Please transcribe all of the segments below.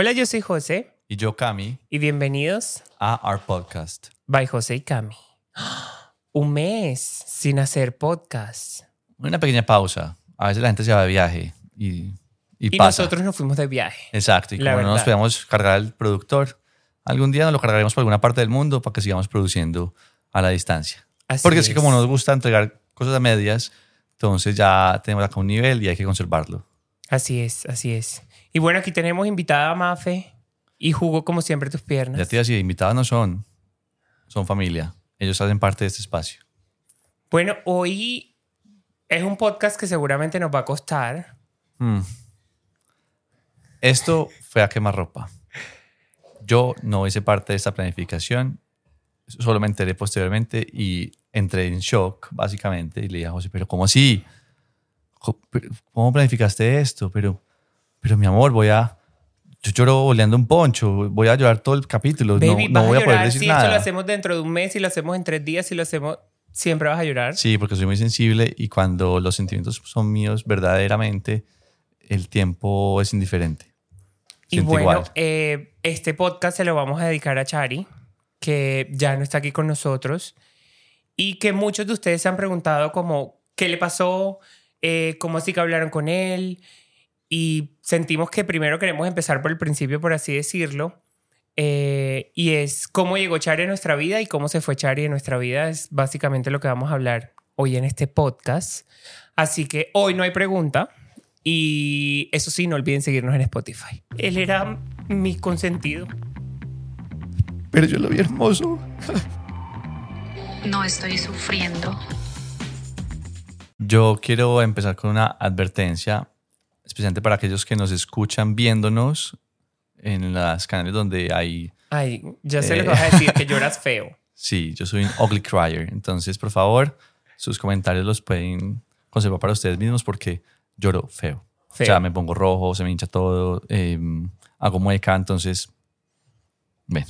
Hola, yo soy José Y yo, Cami, y bienvenidos a Our Podcast. by José y Cami. Un mes sin hacer podcast. Una pequeña pausa. A veces la gente se va de viaje y, y, Y pasa. nosotros nos fuimos de viaje. Exacto. Y La como no nos verdad. podíamos cargar el productor, algún día nos lo cargaremos por alguna parte del mundo para que sigamos produciendo a la distancia. Así Porque es que como nos gusta entregar cosas a medias, entonces ya tenemos acá un nivel y hay que conservarlo. Así es, así es. Y bueno, aquí tenemos invitada a Mafe y jugó como siempre tus piernas. Ya te iba a decir, invitados no son, son familia. Ellos hacen parte de este espacio. Bueno, hoy es un podcast que seguramente nos va a costar. Hmm. Esto fue a quemar ropa. Yo no hice parte de esta planificación, solo me enteré posteriormente y entré en shock, básicamente, y le dije a José, pero ¿cómo así? ¿Cómo planificaste esto? Pero, pero mi amor, voy a... Yo lloro oleando un poncho, voy a llorar todo el capítulo, no- Baby, no, vas voy a a poder llorar decir si esto lo nada. hacemos dentro de un mes, si lo hacemos en tres días, si lo hacemos... Siempre vas a llorar. Sí, porque soy muy sensible y cuando los sentimientos son míos verdaderamente, el tiempo es indiferente. Y Siento bueno, igual. eh, este podcast se lo vamos a dedicar a Chari, que ya no está aquí con nosotros, y que muchos de ustedes se han preguntado como, ¿qué le pasó? Eh, ¿Cómo así que hablaron con él? Y sentimos que primero queremos empezar por el principio, por así decirlo, eh, y es cómo llegó Chari a nuestra vida y cómo se fue Chari en nuestra vida, es básicamente lo que vamos a hablar hoy en este podcast. Así que hoy no hay pregunta. Y eso sí, no olviden seguirnos en Spotify. Él era mi consentido. Pero yo lo vi hermoso. No estoy sufriendo. Yo quiero empezar con una advertencia, especialmente para aquellos que nos escuchan viéndonos en las canales donde hay... Ay, ya sé Eh. lo que vas a decir, que lloras feo. Sí, yo soy un ugly crier. Entonces, por favor, sus comentarios los pueden conservar para ustedes mismos porque lloro feo. Feo. O sea, me pongo rojo, se me hincha todo, eh, hago mueca, entonces... Bueno,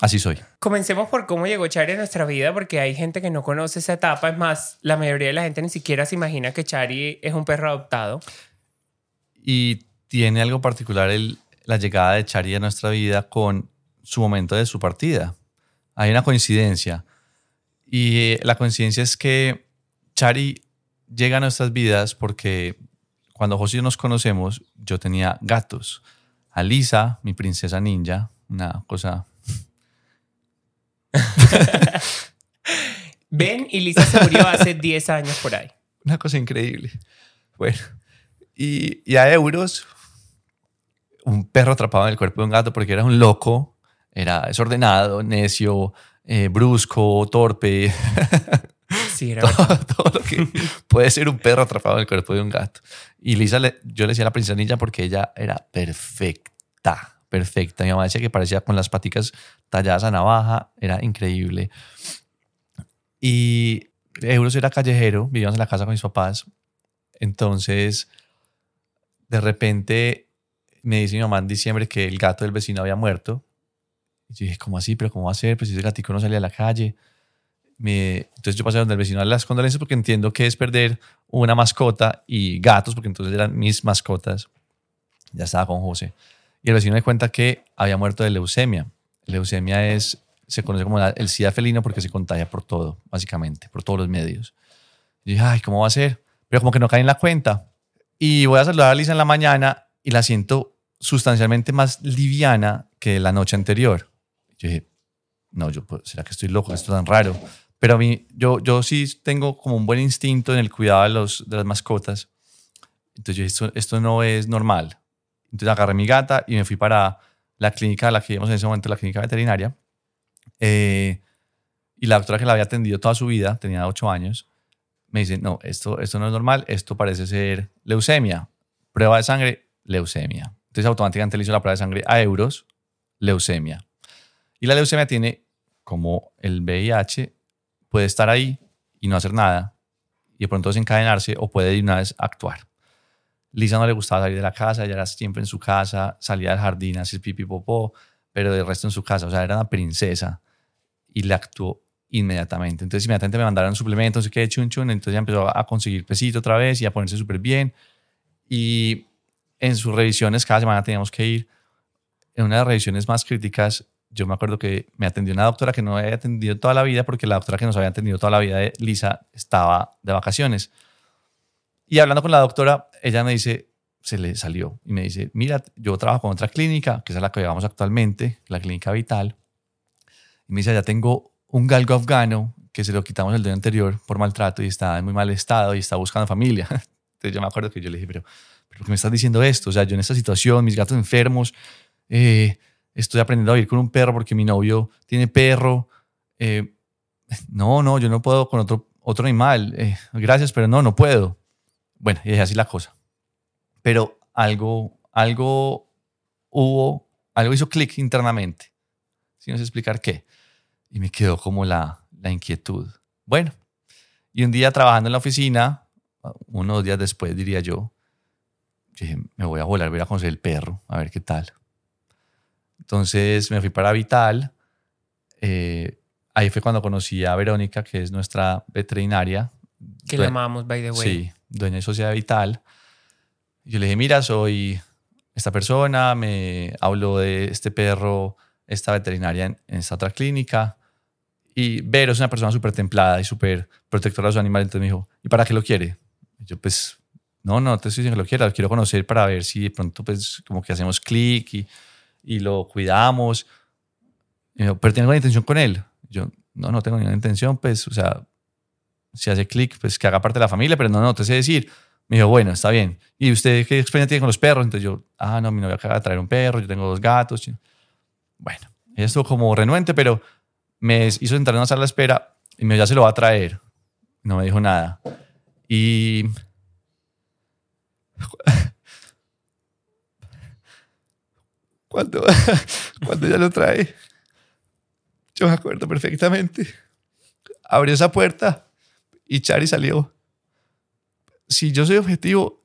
así soy. Comencemos por cómo llegó Chari a nuestra vida, porque hay gente que no conoce esa etapa. Es más, la mayoría de la gente ni siquiera se imagina que Chari es un perro adoptado. Y tiene algo particular el- la llegada de Chari a nuestra vida con su momento de su partida. Hay una coincidencia. Y eh, la coincidencia es que Chari llega a nuestras vidas porque cuando José y yo nos conocemos, yo tenía gatos. A Lisa, mi princesa ninja, una cosa... Ben y Lisa se murió hace 10 años por ahí. Una cosa increíble. Bueno, y, y a Euros, un perro atrapado en el cuerpo de un gato porque era un loco, era desordenado, necio, eh, brusco, torpe, Sí, era todo, todo lo que puede ser un perro atrapado en el cuerpo de un gato. Y Lisa, le- yo le decía a la princesa ninja porque ella era perfecta, perfecta. Mi mamá decía que parecía con las paticas talladas a navaja, era increíble. Y Euros era callejero, vivíamos en la casa con mis papás. Entonces, de repente me dice mi mamá en diciembre que el gato del vecino había muerto. Y yo dije, ¿cómo así? ¿Pero cómo va a ser? Pues ese gatico no salía a la calle. Me- entonces yo pasé donde el vecino a las condolencias porque entiendo que es perder una mascota y gatos, porque entonces eran mis mascotas. Ya estaba con José. Y el vecino me cuenta que había muerto de leucemia. Leucemia es, se conoce como el SIDA felino porque se contagia por todo, básicamente, por todos los medios. Y dije, ay, ¿cómo va a ser? Pero como que no cae en la cuenta. Y voy a saludar a Lisa en la mañana y la siento sustancialmente más liviana que la noche anterior. Yo dije, no, yo, ¿será que estoy loco? Esto es tan raro. Pero a mí, yo, yo sí tengo como un buen instinto en el cuidado de, los, de las mascotas. Entonces yo dije, esto, esto no es normal. Entonces agarré mi gata y me fui para la clínica a la que íbamos en ese momento, la clínica veterinaria. Eh, y la doctora que la había atendido toda su vida, tenía ocho años, me dice, no, esto, esto no es normal, esto parece ser leucemia. Prueba de sangre, leucemia. Entonces automáticamente le hizo la prueba de sangre a euros, leucemia. Y la leucemia tiene, como el VIH, puede estar ahí y no hacer nada y de pronto desencadenarse o puede de una vez actuar. Lisa no le gustaba salir de la casa, ella era siempre en su casa, salía del jardín a hacer pipí popó, pero de resto en su casa, o sea, era una princesa y le actuó inmediatamente. Entonces inmediatamente me mandaron suplementos, no sé chun chun, entonces ya empezó a conseguir pesito otra vez y a ponerse súper bien. Y en sus revisiones cada semana teníamos que ir. en una de las revisiones más críticas, yo me acuerdo que me atendió una doctora que no había atendido toda la vida porque la doctora que nos había atendido toda la vida de Lisa estaba de vacaciones. Y hablando con la doctora, ella me dice, se le salió y me dice, mira, yo trabajo con otra clínica, que es la que llevamos actualmente, la clínica Vital. Y me dice, ya tengo un galgo afgano que se lo quitamos el día anterior por maltrato y está en muy mal estado y está buscando familia. Entonces yo me acuerdo que yo le dije, pero, pero ¿por qué me estás diciendo esto? O sea, yo en esta situación, mis gatos enfermos, eh, estoy aprendiendo a vivir con un perro porque mi novio tiene perro. Eh, no, no, yo no puedo con otro, otro animal. Eh, gracias, pero no, no puedo. Bueno, y es así la cosa. Pero algo, algo hubo, algo hizo clic internamente. Si no sé explicar qué. Y me quedó como la, la inquietud. Bueno, y un día trabajando en la oficina, unos días después diría yo, dije, me voy a volar, voy a conocer el perro, a ver qué tal. Entonces me fui para Vital. Eh, ahí fue cuando conocí a Verónica, que es nuestra veterinaria. Que la amamos, by the way. Sí, dueña de Sociedad Vital. Yo le dije, mira, soy esta persona, me hablo de este perro, esta veterinaria en, esta otra clínica. Y Vero es una persona súper templada y súper protectora de sus animales. Entonces me dijo, ¿y para qué lo quiere? Y yo, pues, no, no te estoy diciendo que lo quiera, lo quiero conocer para ver si de pronto, pues, como que hacemos clic y y lo cuidamos. pero ¿tiene alguna intención con él? Yo, no, no tengo ninguna intención, pues, o sea, si hace clic, pues que haga parte de la familia, pero no, no, te sé decir. Me dijo, bueno, está bien. ¿Y usted qué experiencia tiene con los perros? Entonces yo, ah, no, mi novia acaba de traer un perro, yo tengo dos gatos. Bueno, ella estuvo como renuente, pero me hizo entrar en una sala de espera y me dijo, ya se lo va a traer. No me dijo nada. Y cuando, cuando ella lo trae, yo me acuerdo perfectamente. Abrió esa puerta y Chari salió. Si yo soy objetivo,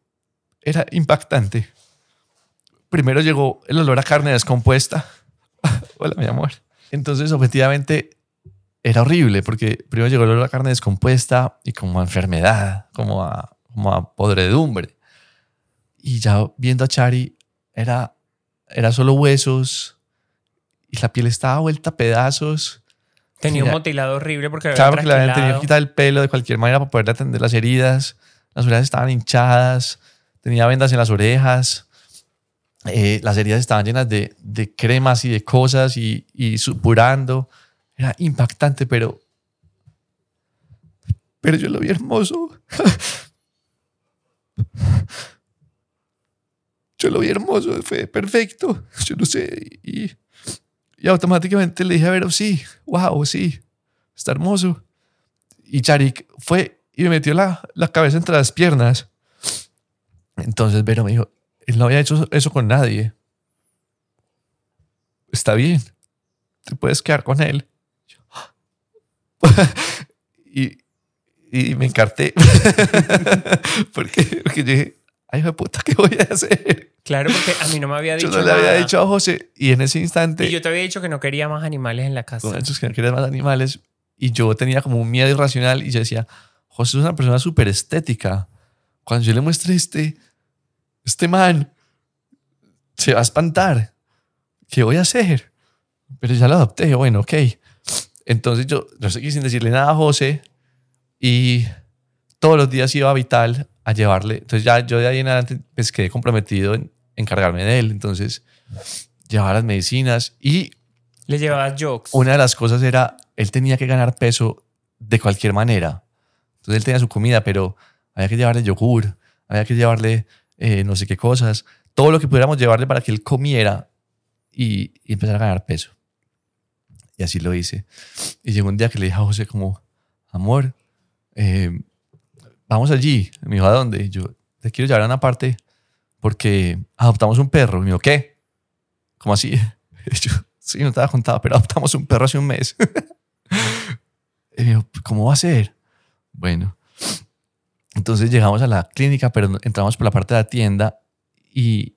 era impactante. Primero llegó el olor a carne descompuesta. Hola, mi amor. Entonces, objetivamente, era horrible porque primero llegó el olor a carne descompuesta y como a enfermedad, como a, como a podredumbre. Y ya viendo a Chari, era era solo huesos y la piel estaba vuelta a pedazos. Tenía un mutilado horrible porque claro, porque le habían tenido que quitar el pelo de cualquier manera para poder atender las heridas. Las orejas estaban hinchadas, tenía vendas en las orejas. Eh, las heridas estaban llenas de, cremas y de cosas y, y supurando. Era impactante, pero. Pero yo lo vi hermoso. yo lo vi hermoso, fue perfecto, yo no sé, y, y automáticamente le dije a Vero, sí, wow, sí, está hermoso. Y Charik fue y me metió la, la cabeza entre las piernas. Entonces Vero me dijo, él no había hecho eso con nadie. Está bien, te puedes quedar con él. y, y me encarté. porque, porque yo dije, ay, puta, ¿qué voy a hacer? Claro, porque a mí no me había dicho Yo no le había dicho a José y en ese instante... Y yo te había dicho que no quería más animales en la casa. que no quería más animales y yo tenía como un miedo irracional y yo decía, José es una persona súper estética. Cuando yo le muestre este, este man, se va a espantar. ¿Qué voy a hacer? Pero ya lo adopté. Bueno, ok. Entonces yo, no qué sin decirle nada a José y todos los días iba a Vital a llevarle. Entonces ya yo de ahí en adelante pues quedé comprometido en encargarme de él. Entonces llevaba las medicinas y... Le llevaba jokes. Una de las cosas era, él tenía que ganar peso de cualquier manera. Entonces él tenía su comida, pero había que llevarle yogur, había que llevarle eh, no sé qué cosas, todo lo que pudiéramos llevarle para que él comiera y, empezara a ganar peso. Y así lo hice. Y llegó un día que le dije a José como, amor, eh, vamos allí. Me dijo, ¿a dónde? Yo, te quiero llevar a una parte porque adoptamos un perro. Y me dijo, ¿qué? ¿Cómo así? Y yo, sí, no te había contado, pero adoptamos un perro hace un mes. y me dijo, ¿cómo va a ser? Bueno, entonces llegamos a la clínica, pero entramos por la parte de la tienda y,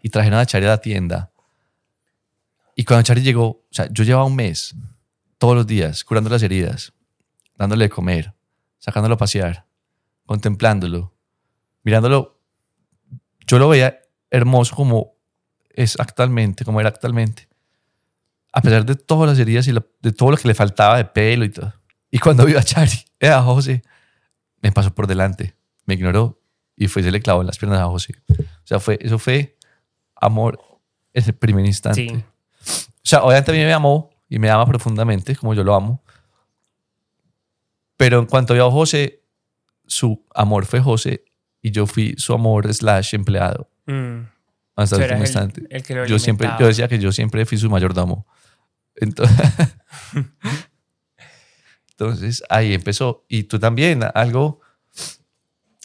y trajeron a Chari a la tienda. Y cuando Chari llegó, o sea, yo llevaba un mes, todos los días, curando las heridas, dándole de comer, sacándolo a pasear, contemplándolo, mirándolo. Yo lo veía hermoso como es actualmente, como era actualmente. A pesar de todas las heridas y de todo lo que le faltaba de pelo y todo. Y cuando vio a Chari, eh, a José, me pasó por delante, me ignoró y fue y se le clavó en las piernas a José. O sea, fue, eso fue amor en el primer instante. Sí. O sea, obviamente a mí me amó y me ama profundamente, como yo lo amo. Pero en cuanto vio a José, su amor fue José y yo fui su amor slash empleado Mm. hasta el último el- instante. el que lo yo siempre, yo decía que yo siempre fui su mayordomo. Entonces, entonces ahí empezó. Y tú también, algo,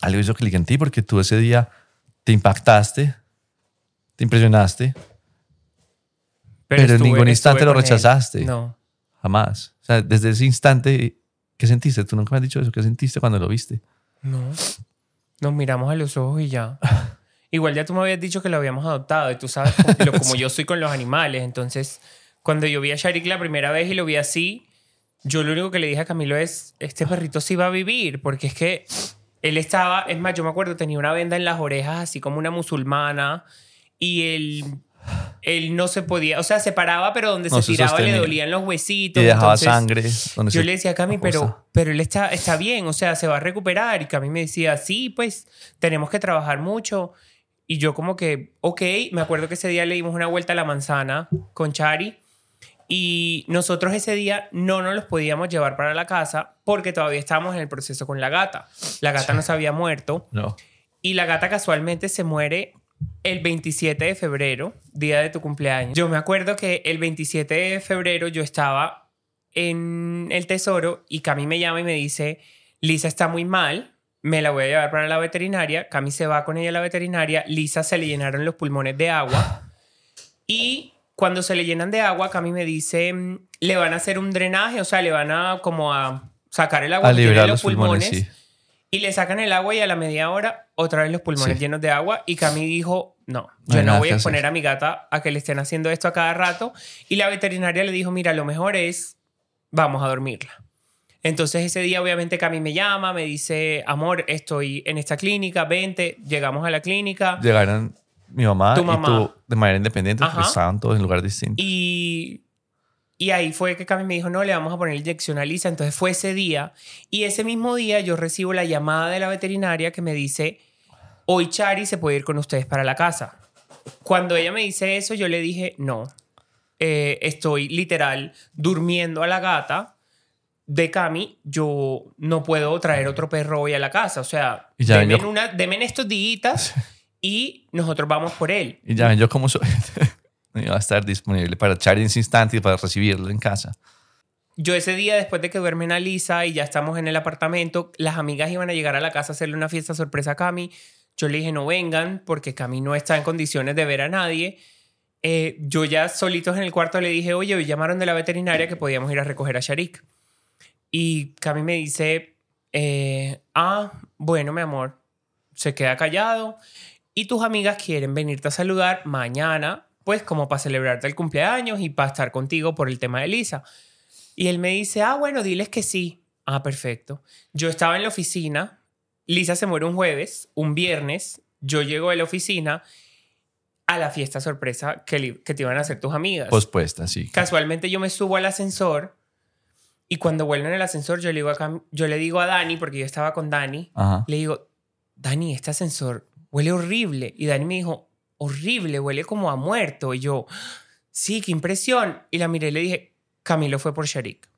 algo hizo clic en ti porque tú ese día te impactaste, te impresionaste, pero, en ningún instante lo él. rechazaste. No. Jamás. O sea, desde ese instante, ¿qué sentiste? Tú nunca me has dicho eso. ¿Qué sentiste cuando lo viste? No. Nos miramos a los ojos y ya. Igual ya tú me habías dicho que lo habíamos adoptado y tú sabes lo- como yo soy con los animales. Entonces, cuando yo vi a Sharik la primera vez y lo vi así, yo lo único que le dije a Camilo es, este perrito sí va a vivir, porque es que él estaba, es más, yo me acuerdo, tenía una venda en las orejas, así como una musulmana, y él, él no se podía, o sea, se paraba, pero donde No se tiraba le sostenía. dolían los huesitos. Y dejaba entonces- sangre. donde yo le decía a Cami, pero, pero él está, está bien, o sea, se va a recuperar. Y Cami me decía, sí, pues tenemos que trabajar mucho. Y yo como que, ok, me acuerdo que ese día le dimos una vuelta a la manzana con Chari. Y nosotros ese día no nos los podíamos llevar para la casa porque todavía estábamos en el proceso con la gata. La gata no se había muerto. No. Y la gata casualmente se muere el 27 de febrero, día de tu cumpleaños. Yo me acuerdo que el 27 de febrero yo estaba en el tesoro y Cami me llama y me dice, Lisa está muy mal, me la voy a llevar para la veterinaria. Cami se va con ella a la veterinaria, Lisa se le llenaron los pulmones de agua y cuando se le llenan de agua, Cami me dice, mm, le van a hacer un drenaje, o sea, le van a como a sacar el agua A liberar los pulmones, sí. y le sacan el agua y a la media hora otra vez los pulmones Sí. llenos de agua. Y Cami dijo, no, yo no voy a exponer a mi gata a que le estén haciendo esto a cada rato. Y la veterinaria le dijo, mira, lo mejor es, vamos a dormirla. Entonces ese día obviamente Cami me llama, me dice, amor, estoy en esta clínica, vente, llegamos a la clínica. Llegaron mi mamá, Tu y tú de manera independiente, Ajá. estaban todos en lugares distintos. Y, y ahí fue que Cami me dijo, no, le vamos a poner inyección a Lisa. Entonces fue ese día. Y ese mismo día yo recibo la llamada de la veterinaria que me dice, hoy Chari se puede ir con ustedes para la casa. Cuando ella me dice eso, yo le dije, no, eh, estoy literal durmiendo a la gata de Cami, yo no puedo traer otro perro hoy a la casa. O sea, ya denme, una, denme en estos días y nosotros vamos por él. Y ya ven, yo como soy, iba a estar disponible para echar en ese instante y para recibirlo en casa. Yo ese día, después de que duermen a Lisa y ya estamos en el apartamento, las amigas iban a llegar a la casa a hacerle una fiesta sorpresa a Cami. Yo le dije, no vengan porque Cami no está en condiciones de ver a nadie. Eh, yo ya solitos en el cuarto le dije, oye, hoy llamaron de la veterinaria que podíamos ir a recoger a Sharik. Y Cami me dice, eh, ah, bueno, mi amor, se queda callado. Y tus amigas quieren venirte a saludar mañana, pues como para celebrarte el cumpleaños y para estar contigo por el tema de Lisa. Y él me dice, ah, bueno, diles que sí. Ah, perfecto. Yo estaba en la oficina, Lisa se muere un jueves, un viernes, yo llego de la oficina a la fiesta sorpresa que, te iban a hacer tus amigas. Pospuesta, sí. Casualmente yo me subo al ascensor y cuando vuelvo en el ascensor yo le digo a, Cam- yo le digo a Dani, porque yo estaba con Dani, Ajá. le digo, Dani, este ascensor huele horrible. Y Dani me dijo, horrible, huele como a muerto. Y yo, sí, qué impresión. Y la miré y le dije, Camilo fue por Sharik.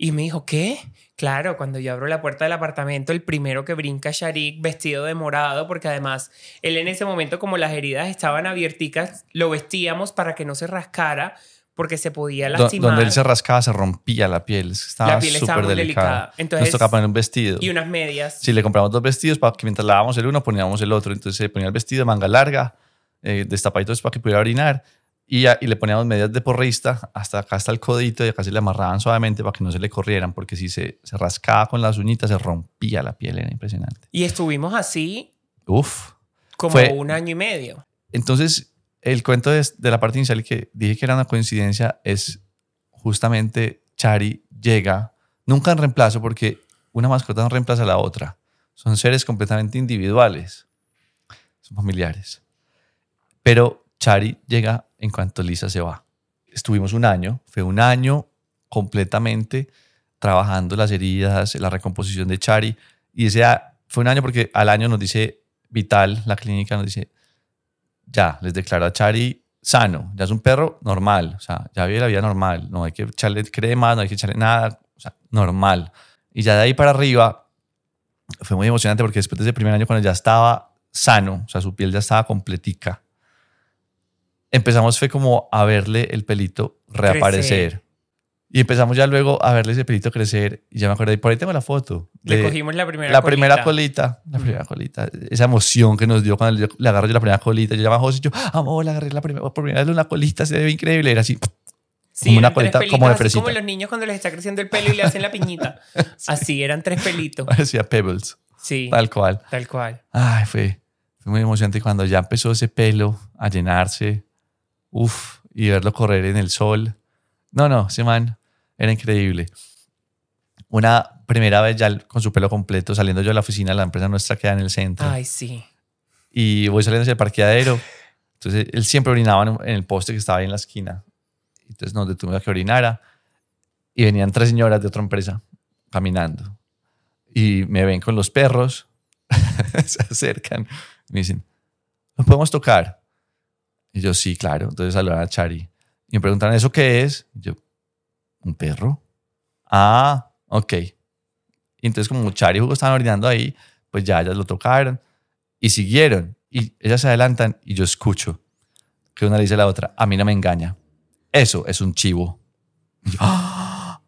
Y me dijo, ¿qué? Claro, cuando yo abro la puerta del apartamento, el primero que brinca Sharik vestido de morado, porque además él en ese momento, como las heridas estaban abierticas, lo vestíamos para que no se rascara, porque se podía lastimar. Donde él se rascaba se rompía la piel. Estaba La piel estaba muy delicada. delicada. Entonces- Nos tocaba poner un vestido. Y unas medias. Si le compramos dos vestidos para que mientras lavábamos el uno poníamos el otro. Entonces se ponía el vestido de manga larga, eh, destapaditos para que pudiera orinar. Y, y le poníamos medias de porrista hasta acá hasta el codito y acá se le amarraban suavemente para que no se le corrieran, porque si se, se rascaba con las uñitas se rompía la piel, era impresionante. Y estuvimos así Uf. como Fue- un año y medio. Entonces, el cuento de, de la parte inicial que dije que era una coincidencia es justamente Chari llega, nunca en reemplazo, porque una mascota no reemplaza a la otra. Son seres completamente individuales. Son familiares. Pero Chari llega en cuanto Lisa se va. Estuvimos un año, fue un año completamente trabajando las heridas, la recomposición de Chari. Y ese fue un año porque al año nos dice Vital, la clínica nos dice, ya, les declaro a Chari sano, ya es un perro normal, o sea, ya vive la vida normal, no hay que echarle crema, no hay que echarle nada, o sea, normal. Y ya de ahí para arriba fue muy emocionante porque después de ese primer año cuando ya estaba sano, o sea, su piel ya estaba completica, empezamos fue como a verle el pelito reaparecer. Crecer. Y empezamos ya luego a verle ese pelito crecer. Y ya me acuerdo, y por ahí tengo la foto. Le cogimos la primera la colita. primera colita. La primera colita. Esa emoción que nos dio cuando le, le agarro yo la primera colita. Yo llamaba a José y yo, amor, le agarré la primera, por primera vez una colita, se ve increíble. Era así. Sí, como una colita, pelitos, como de fresita. como los niños cuando les está creciendo el pelo y le hacen la piñita. Así, eran tres pelitos. Parecía Pebbles. Sí, Tal cual. tal cual. Ay, fue, fue muy emocionante cuando ya empezó ese pelo a llenarse. Uf, y verlo correr en el sol. No, no, ese man era increíble. Una primera vez ya con su pelo completo, saliendo yo de la oficina, la empresa nuestra queda en el centro. Ay, sí. y voy saliendo hacia el parqueadero. Entonces él siempre orinaba en en el poste que estaba ahí en la esquina. Entonces nos detuvimos a que orinara y venían tres señoras de otra empresa caminando y me ven con los perros, se acercan, me dicen, ¿nos podemos tocar? Y yo, sí, claro. Entonces saludan a Chari y me preguntan, ¿eso qué es? Y yo, ¿un perro? Ah, ok. Y entonces como Chari y Hugo estaban orinando ahí, pues ya ellas lo tocaron y siguieron. Y ellas se adelantan y yo escucho que una dice a la otra, a mí no me engaña. Eso es un chivo. Y, yo, "Ah".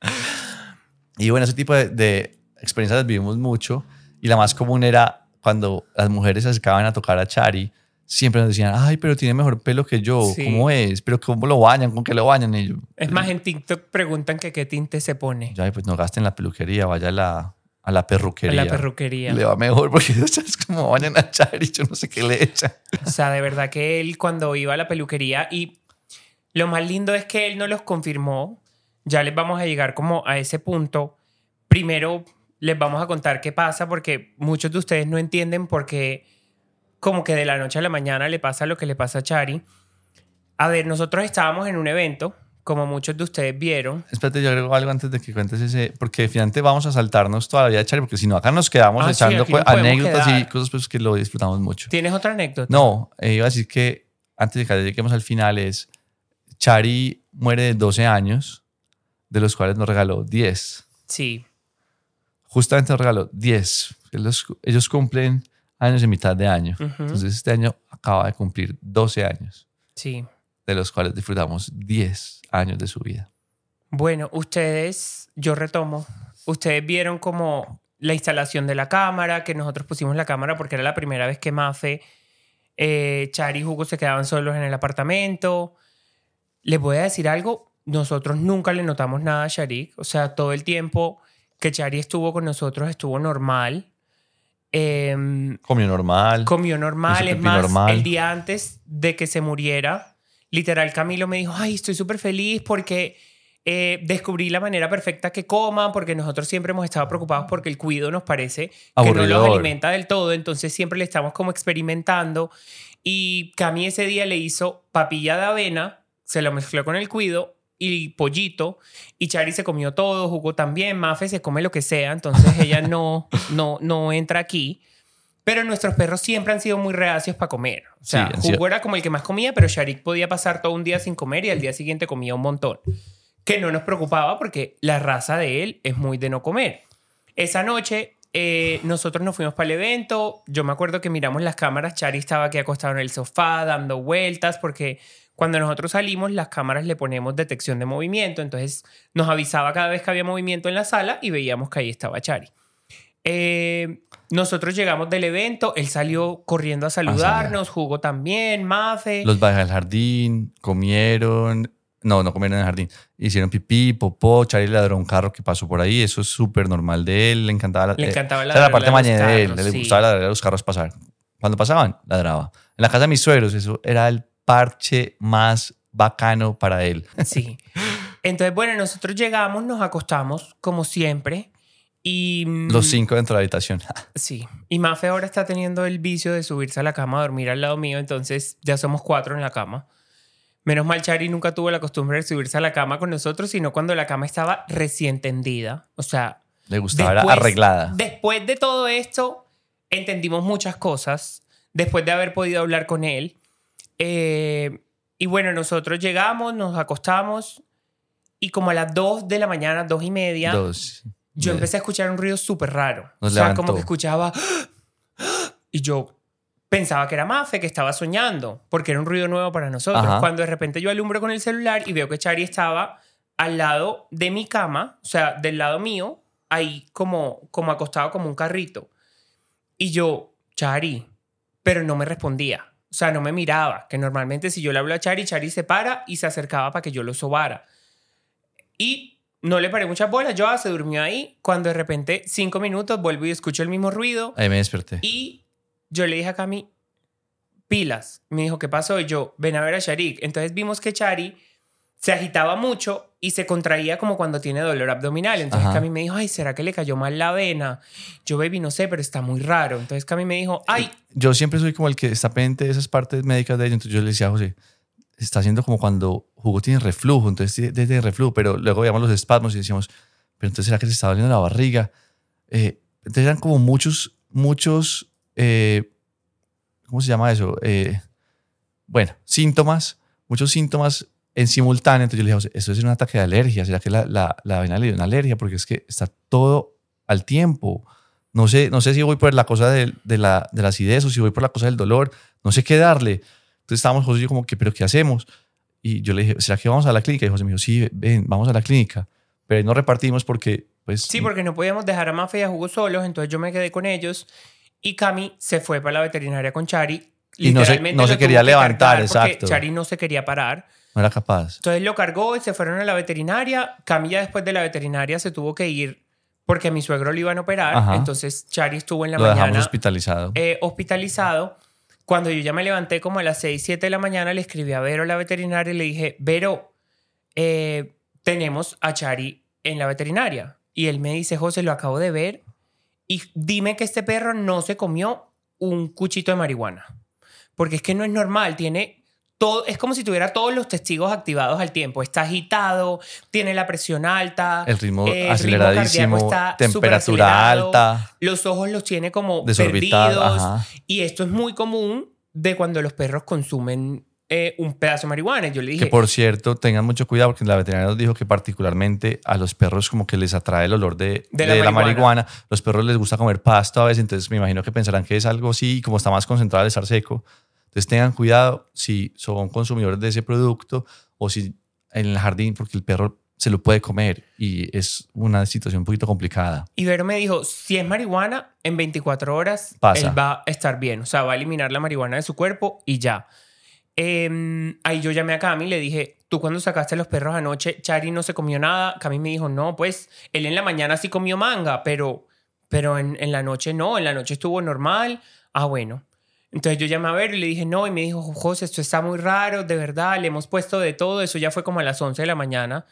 Y bueno, ese tipo de, de experiencias las vivimos mucho. Y la más común era cuando las mujeres se acercaban a tocar a Chari, siempre nos decían, ay, pero tiene mejor pelo que yo. Sí. ¿Cómo es? ¿Pero cómo lo bañan? ¿Con qué lo bañan? Y yo, Es más, en TikTok preguntan que qué tinte se pone ya, pues no gasten la peluquería, vaya a la, a la perruquería. la perruquería. Le va mejor porque es como bañan a Chari, yo no sé qué le echan. O sea, de verdad que él cuando iba a la peluquería y lo más lindo es que él no los confirmó. Ya les vamos a llegar como a ese punto. Primero les vamos a contar qué pasa porque muchos de ustedes no entienden por qué como que de la noche a la mañana le pasa lo que le pasa a Chari. A ver, nosotros estábamos en un evento, como muchos de ustedes vieron. Espérate, yo agrego algo antes de que cuentes ese, porque finalmente vamos a saltarnos toda la vida de Chari, porque si no, acá nos quedamos Ah, sí, echando podemos anécdotas y quedar. cosas pues, que lo disfrutamos mucho. ¿Tienes otra anécdota? No, eh, iba a decir que antes de que lleguemos al final es, Chari muere de 12 años, de los cuales nos regaló 10. Sí, Justamente nos regaló 10. Ellos, ellos cumplen años en mitad de año. Ujú. Entonces este año acaba de cumplir 12 años, sí. de los cuales disfrutamos 10 años de su vida. Bueno, ustedes, yo retomo, ustedes vieron como la instalación de la cámara, que nosotros pusimos la cámara porque era la primera vez que Mafe, eh, Chari y Hugo se quedaban solos en el apartamento. Les voy a decir algo, nosotros nunca le notamos nada a Sharik, o sea, todo el tiempo que Chari estuvo con nosotros estuvo normal. Em, Comió normal. comió normal. Es más, normal. el día antes de que se muriera, literal, Camilo me dijo, ay, estoy súper feliz porque eh, descubrí la manera perfecta que coman, porque nosotros siempre hemos estado preocupados porque el cuido nos parece que no los alimenta del todo, entonces siempre le estamos como experimentando. Y Cami ese día le hizo papilla de avena, se lo mezcló con el cuido y pollito, y Chari se comió todo, Hugo también, Mafe se come lo que sea, entonces ella no, no, no entra aquí. Pero nuestros perros siempre han sido muy reacios para comer. O sea, Sí, Hugo era como el que más comía, pero Sharik podía pasar todo un día sin comer y al día siguiente comía un montón. Que no nos preocupaba porque la raza de él es muy de no comer. Esa noche eh, nosotros nos fuimos para el evento. Yo me acuerdo que miramos las cámaras. Chari estaba aquí acostado en el sofá dando vueltas porque cuando nosotros salimos las cámaras le ponemos detección de movimiento. Entonces nos avisaba cada vez que había movimiento en la sala y veíamos que ahí estaba Chari. Eh, nosotros llegamos del evento, él salió corriendo a saludarnos, jugó también, Mafe. Los bajé al jardín, comieron. No, no comieron en el jardín. Hicieron pipí, popó. Charlie ladró un carro que pasó por ahí. Eso es súper normal de él. Le encantaba. Le eh, encantaba esa era la parte mañana de él. carros, Le sí. gustaba ladrar a los carros pasar. Cuando pasaban, ladraba. En la casa de mis suegros, eso era el parche más bacano para él. Sí. Entonces, bueno, nosotros llegamos, nos acostamos como siempre Y, mm, Los cinco dentro de la habitación. Sí. Y Mafe ahora está teniendo el vicio de subirse a la cama a dormir al lado mío, entonces ya somos cuatro en la cama. Menos mal, Chari nunca tuvo la costumbre de subirse a la cama con nosotros, sino cuando la cama estaba recién tendida. O sea, Le gustaba era Después- arreglada. después de todo esto, entendimos muchas cosas. Después de haber podido hablar con él. Eh, y bueno, nosotros llegamos, nos acostamos y como a las 2 de la mañana, dos y media, Dos. yo empecé a escuchar un ruido súper raro. Nos o sea, levantó. como que escuchaba... Y yo pensaba que era Mafe, que estaba soñando, porque era un ruido nuevo para nosotros. Ajá. Cuando de repente yo alumbro con el celular y veo que Chari estaba al lado de mi cama, o sea, del lado mío, ahí como, como acostado como un carrito. Y yo, Chari, pero no me respondía. O sea, no me miraba, que normalmente si yo le hablo a Chari, Chari se para y se acercaba para que yo lo sobara. Y no le paré muchas bolas, yo se durmió ahí, cuando de repente, cinco minutos, vuelvo y escucho el mismo ruido. Ahí me desperté. Y yo le dije a Cami, pilas. Me dijo, ¿qué pasó? Y yo, ven a ver a Sharik. Entonces vimos que Chari se agitaba mucho y se contraía como cuando tiene dolor abdominal. Entonces Ajá. Cami me dijo, ay, ¿será que le cayó mal la vena? Yo, baby, no sé, pero está muy raro. Entonces Cami me dijo, ay, Yo siempre soy como el que está pendiente de esas partes médicas de ellos. Entonces yo le decía a José, está haciendo como cuando Hugo tiene reflujo, entonces tiene- desde reflujo, pero luego veíamos los espasmos y decíamos, pero entonces será que se está doliendo la barriga. Eh, entonces eran como muchos, muchos, eh, ¿cómo se llama eso? Eh, bueno, síntomas, muchos síntomas en simultáneo. Entonces yo le dije, José, esto es un ataque de alergia, será que la, la, la vena le dio una alergia, porque es que está todo al tiempo. No sé, no sé si voy por la cosa de, de la, de la acidez o si voy por la cosa del dolor. No sé qué darle. Entonces estábamos José y yo como que, ¿pero qué hacemos? Y yo le dije, ¿será que vamos a la clínica? Y José me dijo, sí, ven, vamos a la clínica. Pero ahí no repartimos porque, pues... sí, porque no podíamos dejar a Mafe y a Hugo solos. Entonces yo me quedé con ellos y Cami se fue para la veterinaria con Chari. Y no se- no se quería que levantar, exacto. Chari no se quería parar. No era capaz. Entonces lo cargó y se fueron a la veterinaria. Camilla después de la veterinaria se tuvo que ir porque a mi suegro le iban a operar. Ajá. Entonces Chari estuvo en la Lo dejamos mañana hospitalizado. eh, hospitalizado. Cuando yo ya me levanté como a las 6, 7 de la mañana, le escribí a Vero, la veterinaria, y le dije, Vero, eh, tenemos a Chari en la veterinaria. Y él me dice, José, lo acabo de ver y dime que este perro no se comió un cuchito de marihuana. Porque es que no es normal, tiene todo, es como si tuviera todos los testigos activados al tiempo. Está agitado, tiene la presión alta, el ritmo eh, el ritmo aceleradísimo, cardíaco está temperatura alta, los ojos los tiene como perdidos. Ajá. Y esto es muy común de cuando los perros consumen eh, un pedazo de marihuana. Yo le dije, Que por cierto, tengan mucho cuidado porque la veterinaria nos dijo que particularmente a los perros como que les atrae el olor de, De de la la, marihuana. Los perros les gusta comer pasto a veces, entonces me imagino que pensarán que es algo así y como está más concentrado el estar seco. Entonces tengan cuidado si son consumidores de ese producto o si en el jardín porque el perro se lo puede comer y es una situación un poquito complicada. y Vero me dijo, si es marihuana, en 24 horas Pasa. él va a estar bien. O sea, va a eliminar la marihuana de su cuerpo y ya. Em, ahí yo llamé a Cami y le dije, tú cuando sacaste los perros anoche, Chari no se comió nada. Cami me dijo, no, pues él en la mañana sí comió manga, pero, pero en, en la noche no, en la noche estuvo normal. Ah, bueno. Entonces yo llamé a ver y le dije, no, y me dijo, José, esto está muy raro, de verdad, le hemos puesto de todo, eso ya fue como a las 11 de la mañana.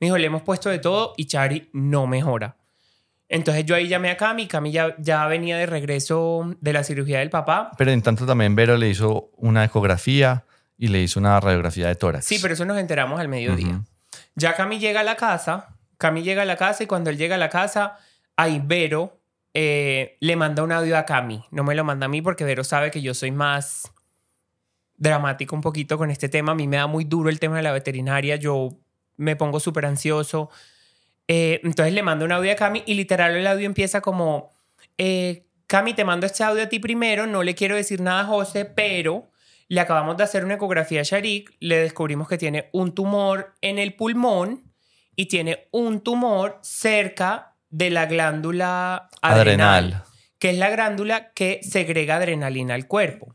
Me dijo, le hemos puesto de todo y Chari no mejora. Entonces yo ahí llamé a Cami, Cami ya, ya venía de regreso de la cirugía del papá. Pero en tanto también Vero le hizo una ecografía y le hizo una radiografía de tórax. Sí, pero eso nos enteramos al mediodía. Ujú. Ya Cami llega a la casa, Cami llega a la casa y cuando él llega a la casa, ahí Vero eh, le manda un audio a Cami. No me lo manda a mí porque Vero sabe que yo soy más dramático un poquito con este tema. A mí me da muy duro el tema de la veterinaria. Yo me pongo súper ansioso. Eh, entonces le mando un audio a Cami y literal el audio empieza como, eh, Cami, te mando este audio a ti primero, no le quiero decir nada a José, pero le acabamos de hacer una ecografía a Sharik, le descubrimos que tiene un tumor en el pulmón y tiene un tumor cerca de la glándula adrenal, Adrenal. que es la glándula que segrega adrenalina al cuerpo.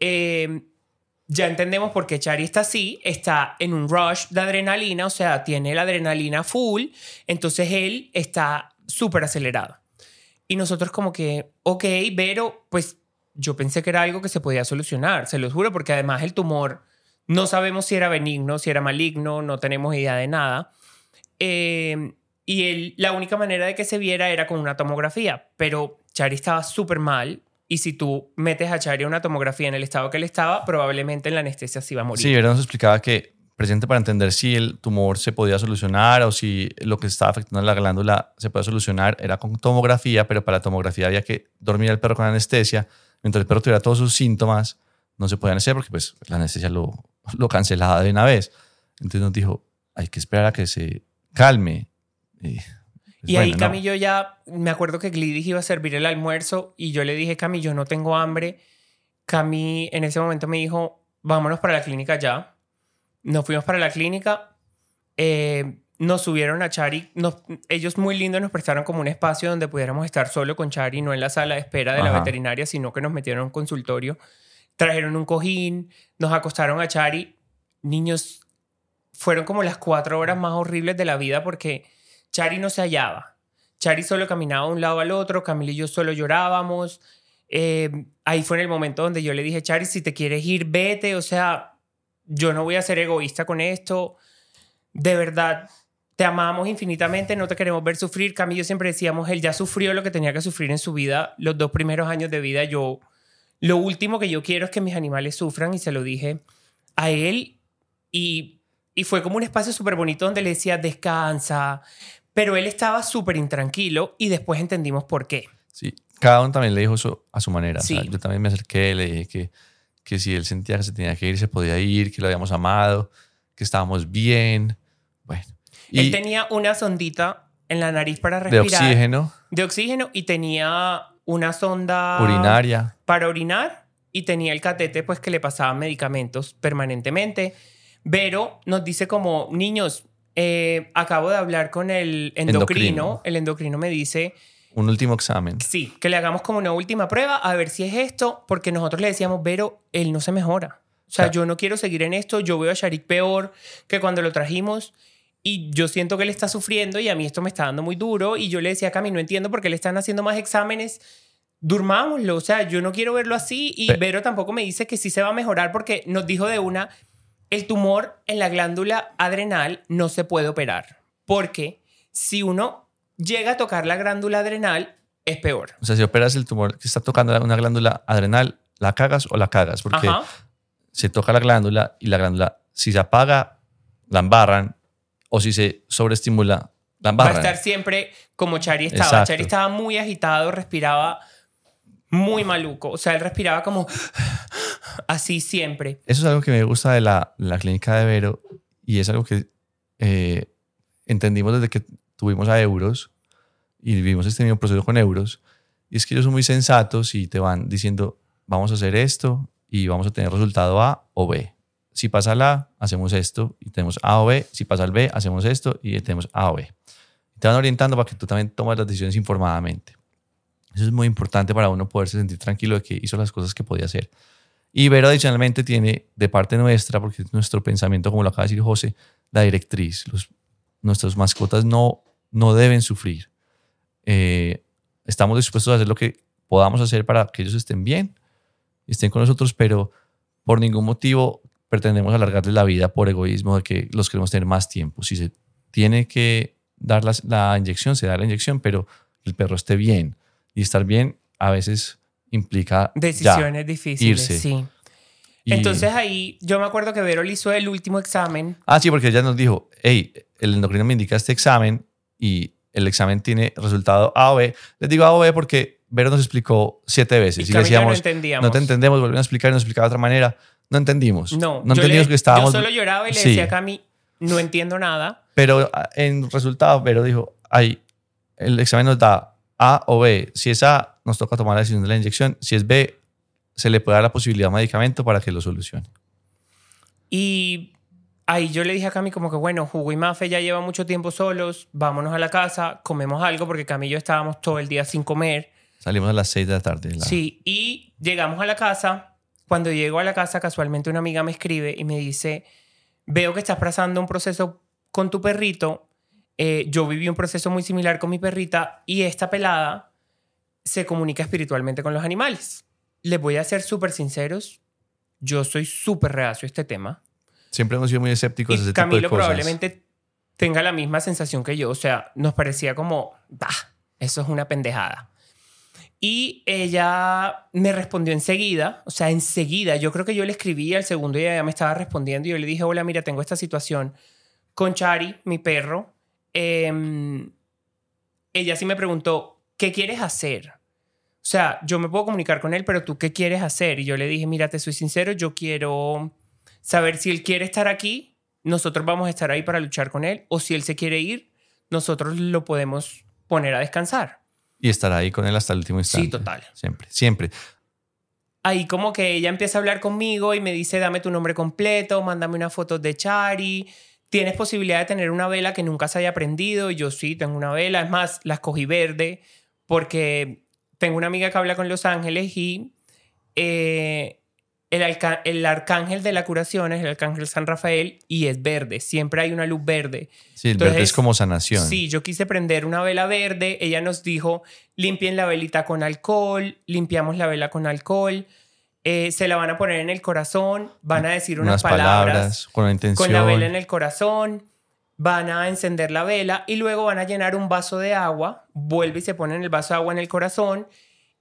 Eh, ya entendemos por qué Chari está así, está en un rush de adrenalina, o sea, tiene la adrenalina full, entonces él está súper acelerado. Y nosotros como que, ok, pero pues yo pensé que era algo que se podía solucionar, se los juro, porque además el tumor no sabemos si era benigno, si era maligno, no tenemos idea de nada. Eh, y él, la única manera de que se viera era con una tomografía, pero Chari estaba súper mal y si tú metes a Chari una tomografía en el estado que él estaba, probablemente en la anestesia se iba a morir. Sí, Vero nos explicaba que presente para entender si el tumor se podía solucionar o si lo que estaba afectando a la glándula se podía solucionar era con tomografía, pero para la tomografía había que dormir al perro con anestesia. Mientras el perro tuviera todos sus síntomas, no se podían hacer porque pues, la anestesia lo, lo cancelaba de una vez. Entonces nos dijo, hay que esperar a que se calme. Y, ahí bueno, no. Camillo ya, me acuerdo que Glidis iba a servir el almuerzo y yo le dije, Cami, yo no tengo hambre. Cami en ese momento me dijo, vámonos para la clínica ya. Nos fuimos para la clínica. eh, nos subieron a Chari. Nos- ellos muy lindos nos prestaron como un espacio donde pudiéramos estar solo con Chari, no en la sala de espera de la veterinaria, sino que nos metieron a un consultorio. Trajeron un cojín, nos acostaron a Chari. Niños, fueron como las cuatro horas más horribles de la vida porque Chari no se hallaba. Chari solo caminaba de un lado al otro, Camila y yo solo llorábamos. Eh, ahí fue en el momento donde yo le dije, Chari, si te quieres ir, vete. O sea, yo no voy a ser egoísta con esto. De verdad, te amamos infinitamente, no te queremos ver sufrir. Camila y yo siempre decíamos, él ya sufrió lo que tenía que sufrir en su vida, los dos primeros años de vida. Yo, lo último que yo quiero es que mis animales sufran y se lo dije a él y, y fue como un espacio súper bonito donde le decía descansa, pero él estaba súper intranquilo y después entendimos por qué. Sí, cada uno también le dijo eso a su manera. O sea, Sí. yo también me acerqué, le dije que, que si él sentía que se tenía que ir, se podía ir, que lo habíamos amado, que estábamos bien. Bueno. él tenía una sondita en la nariz para de respirar. oxígeno, De oxígeno y tenía una sonda urinaria. para orinar y tenía el catete pues que le pasaban medicamentos permanentemente. Pero nos dice como, niños, eh, acabo de hablar con el endocrino. Endocrino. El endocrino me dice Un último examen. Sí, que le hagamos como una última prueba a ver si es esto, porque nosotros le decíamos, Vero, él no se mejora. O sea, Claro. yo no quiero seguir en esto, yo veo a Sharik peor que cuando lo trajimos y yo siento que él está sufriendo y a mí esto me está dando muy duro y yo le decía a Cami, no entiendo por qué le están haciendo más exámenes, durmámoslo, o sea, yo no quiero verlo así y Pe- Vero tampoco me dice que sí se va a mejorar porque nos dijo de una, el tumor en la glándula adrenal no se puede operar, porque si uno llega a tocar la glándula adrenal, es peor. O sea, si operas el tumor que está tocando una glándula adrenal, ¿la cagas o la cagas? Porque Ajá. se toca la glándula y la glándula, si se apaga, la embarran, o si se sobreestimula, la Va a embarran. estar siempre como Chari estaba. Exacto. Chari estaba muy agitado, respiraba muy maluco. O sea, él respiraba como así siempre. Eso es algo que me gusta de la, la clínica de Vero y es algo que eh, entendimos desde que tuvimos a Euros y vivimos este mismo proceso con Euros. Y es que ellos son muy sensatos y te van diciendo, vamos a hacer esto y vamos a tener resultado A o B. Si pasa el A, hacemos esto y tenemos A o B. Si pasa el B, hacemos esto y tenemos A o B. Te van orientando para que tú también tomes las decisiones informadamente. Eso es muy importante para uno poderse sentir tranquilo de que hizo las cosas que podía hacer. Y Vero adicionalmente tiene de parte nuestra, porque es nuestro pensamiento, como lo acaba de decir José, la directriz. Los, nuestras mascotas no, no deben sufrir. Eh, estamos dispuestos a hacer lo que podamos hacer para que ellos estén bien, estén con nosotros, pero por ningún motivo pretendemos alargarles la vida por egoísmo de que los queremos tener más tiempo. Si se tiene que dar las- la inyección, se da la inyección, pero el perro esté bien. Y estar bien a veces implica ya. Decisiones difíciles, irse. sí. Y- Entonces ahí yo me acuerdo que Vero le hizo el último examen. Ah, sí, porque ella nos dijo, hey, el endocrino me indica este examen y el examen tiene resultado A o B. Les digo A o B porque Vero nos explicó siete veces. Y Y, le no decíamos, entendíamos. no te entendemos, volvieron a explicar y nos explicaba de otra manera. No entendimos. No, no entendimos le- que estábamos... yo solo lloraba y le Sí. decía a Cami, no entiendo nada. Pero ah, en resultado, Vero dijo, ay, el examen nos da A o B. Si es A, nos toca tomar la decisión de la inyección. Si es B, se le puede dar la posibilidad de medicamento para que lo solucione. Y ahí yo le dije a Cami como que, bueno, Hugo y Mafe ya llevan mucho tiempo solos, vámonos a la casa, comemos algo, porque Cami y yo estábamos todo el día sin comer. Salimos a las 6 de la tarde. la- Sí, y llegamos a la casa. Cuando llego a la casa, casualmente una amiga me escribe y me dice, veo que estás pasando un proceso con tu perrito. Eh, yo viví un proceso muy similar con mi perrita y esta pelada se comunica espiritualmente con los animales. Les voy a ser súper sinceros. Yo soy súper reacio a este tema. Siempre hemos sido muy escépticos de Y ese tipo de Camilo cosas. probablemente tenga la misma sensación que yo. O sea, nos parecía como, bah, eso es una pendejada. Y ella me respondió enseguida, o sea, enseguida. Yo creo que yo le escribí al segundo y ella me estaba respondiendo y yo le dije, hola, mira, tengo esta situación con Chari, mi perro. Em, ella sí me preguntó, ¿qué quieres hacer? O sea, yo me puedo comunicar con él, pero tú qué quieres hacer? Y yo le dije, mira, te soy sincero, yo quiero saber si él quiere estar aquí, nosotros vamos a estar ahí para luchar con él, o si él se quiere ir, nosotros lo podemos poner a descansar. Y estar ahí con él hasta el último instante. Sí, total. Siempre, siempre. Ahí como que ella empieza a hablar conmigo y me dice, dame tu nombre completo, mándame una foto de Chari. ¿Tienes posibilidad de tener una vela que nunca se haya prendido? Yo sí, tengo una vela. Es más, la escogí verde porque tengo una amiga que habla con Los Ángeles y eh, el, el, arcángel de la curación es el arcángel San Rafael y es verde. Siempre hay una luz verde. Sí, el verde es como sanación. Sí, yo quise prender una vela verde. Ella nos dijo, limpien la velita con alcohol. Limpiamos la vela con alcohol. Eh, se la van a poner en el corazón. Van a decir unas, palabras, con la intención. Con la vela en el corazón. Van a encender la vela y luego van a llenar un vaso de agua. Vuelve y se pone en el vaso de agua en el corazón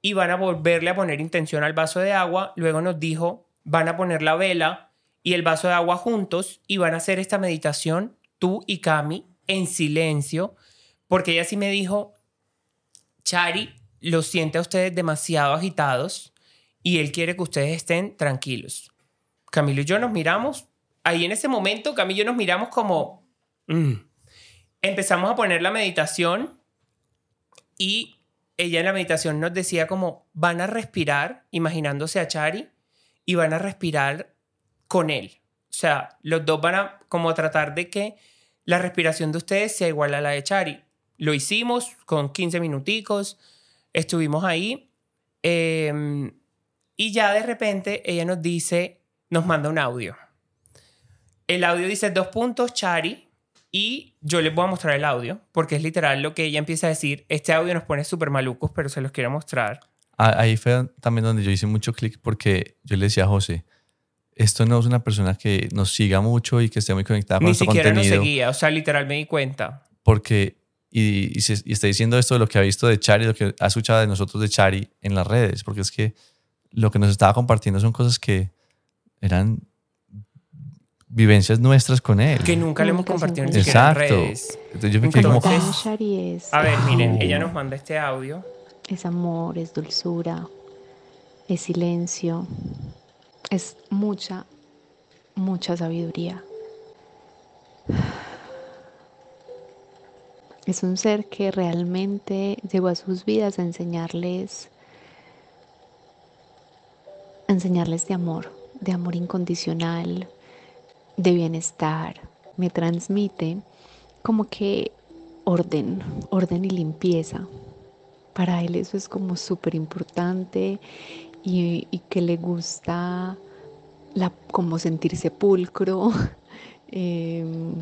y van a volverle a poner intención al vaso de agua. Luego nos dijo, van a poner la vela y el vaso de agua juntos y van a hacer esta meditación, tú y Cami, en silencio, porque ella sí me dijo, Chari lo siente a ustedes demasiado agitados y él quiere que ustedes estén tranquilos. Camilo y yo nos miramos, ahí en ese momento Camilo y yo nos miramos como... Mm". Empezamos a poner la meditación y ella en la meditación nos decía como van a respirar imaginándose a Chari y van a respirar con él. O sea, los dos van a como tratar de que la respiración de ustedes sea igual a la de Chari. Lo hicimos con 15 minuticos, estuvimos ahí em, y ya de repente ella nos dice, nos manda un audio. El audio dice dos puntos, Chari, y yo les voy a mostrar el audio, porque es literal lo que ella empieza a decir. Este audio nos pone súper malucos, pero se los quiero mostrar. Ahí fue también donde yo hice mucho clic, porque yo le decía a José, esto no es una persona que nos siga mucho y que esté muy conectada con Ni nuestro siquiera contenido. nos seguía, o sea, literal me di cuenta. Porque, y, y, se- y está diciendo esto de lo que ha visto de Chari, lo que ha escuchado de nosotros de Chari en las redes, porque es que lo que nos estaba compartiendo son cosas que eran vivencias nuestras con él. Que nunca le hemos compartido ni siquiera en Exacto. redes. Entonces yo me quedé como, es A ver, miren, ella nos manda este audio. Es amor, es dulzura, es silencio, es mucha, mucha sabiduría. Es un ser que realmente llegó a sus vidas a enseñarles, enseñarles de amor, de amor incondicional, de bienestar. Me transmite como que orden, orden y limpieza. Para él eso es como súper importante y, que le gusta como sentirse pulcro, em,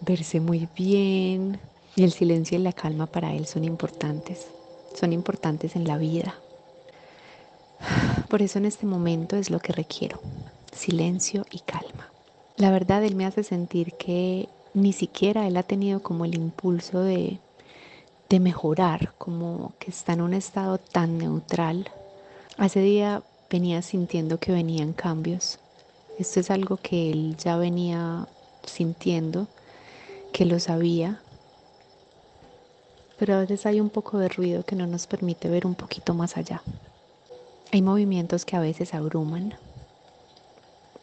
verse muy bien. Y el silencio y la calma para él son importantes, son importantes en la vida. Por eso en este momento es lo que requiero, silencio y calma. La verdad, él me hace sentir que ni siquiera él ha tenido como el impulso de, de mejorar, como que está en un estado tan neutral. Hace día venía sintiendo que venían cambios. Esto es algo que él ya venía sintiendo, que lo sabía, pero a veces hay un poco de ruido que no nos permite ver un poquito más allá. Hay movimientos que a veces abruman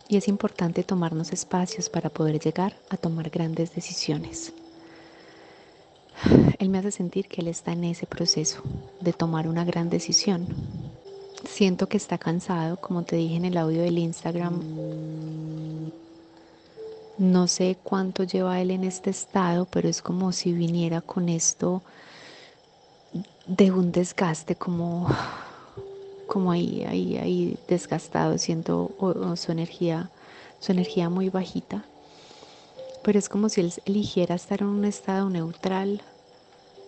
y es importante tomarnos espacios para poder llegar a tomar grandes decisiones. Él me hace sentir que él está en ese proceso de tomar una gran decisión. Siento que está cansado, como te dije en el audio del Instagram. No sé cuánto lleva él en este estado, pero es como si viniera con esto de un desgaste, como, como ahí, ahí, ahí desgastado. Siento su energía, su energía muy bajita. Pero es como si él eligiera estar en un estado neutral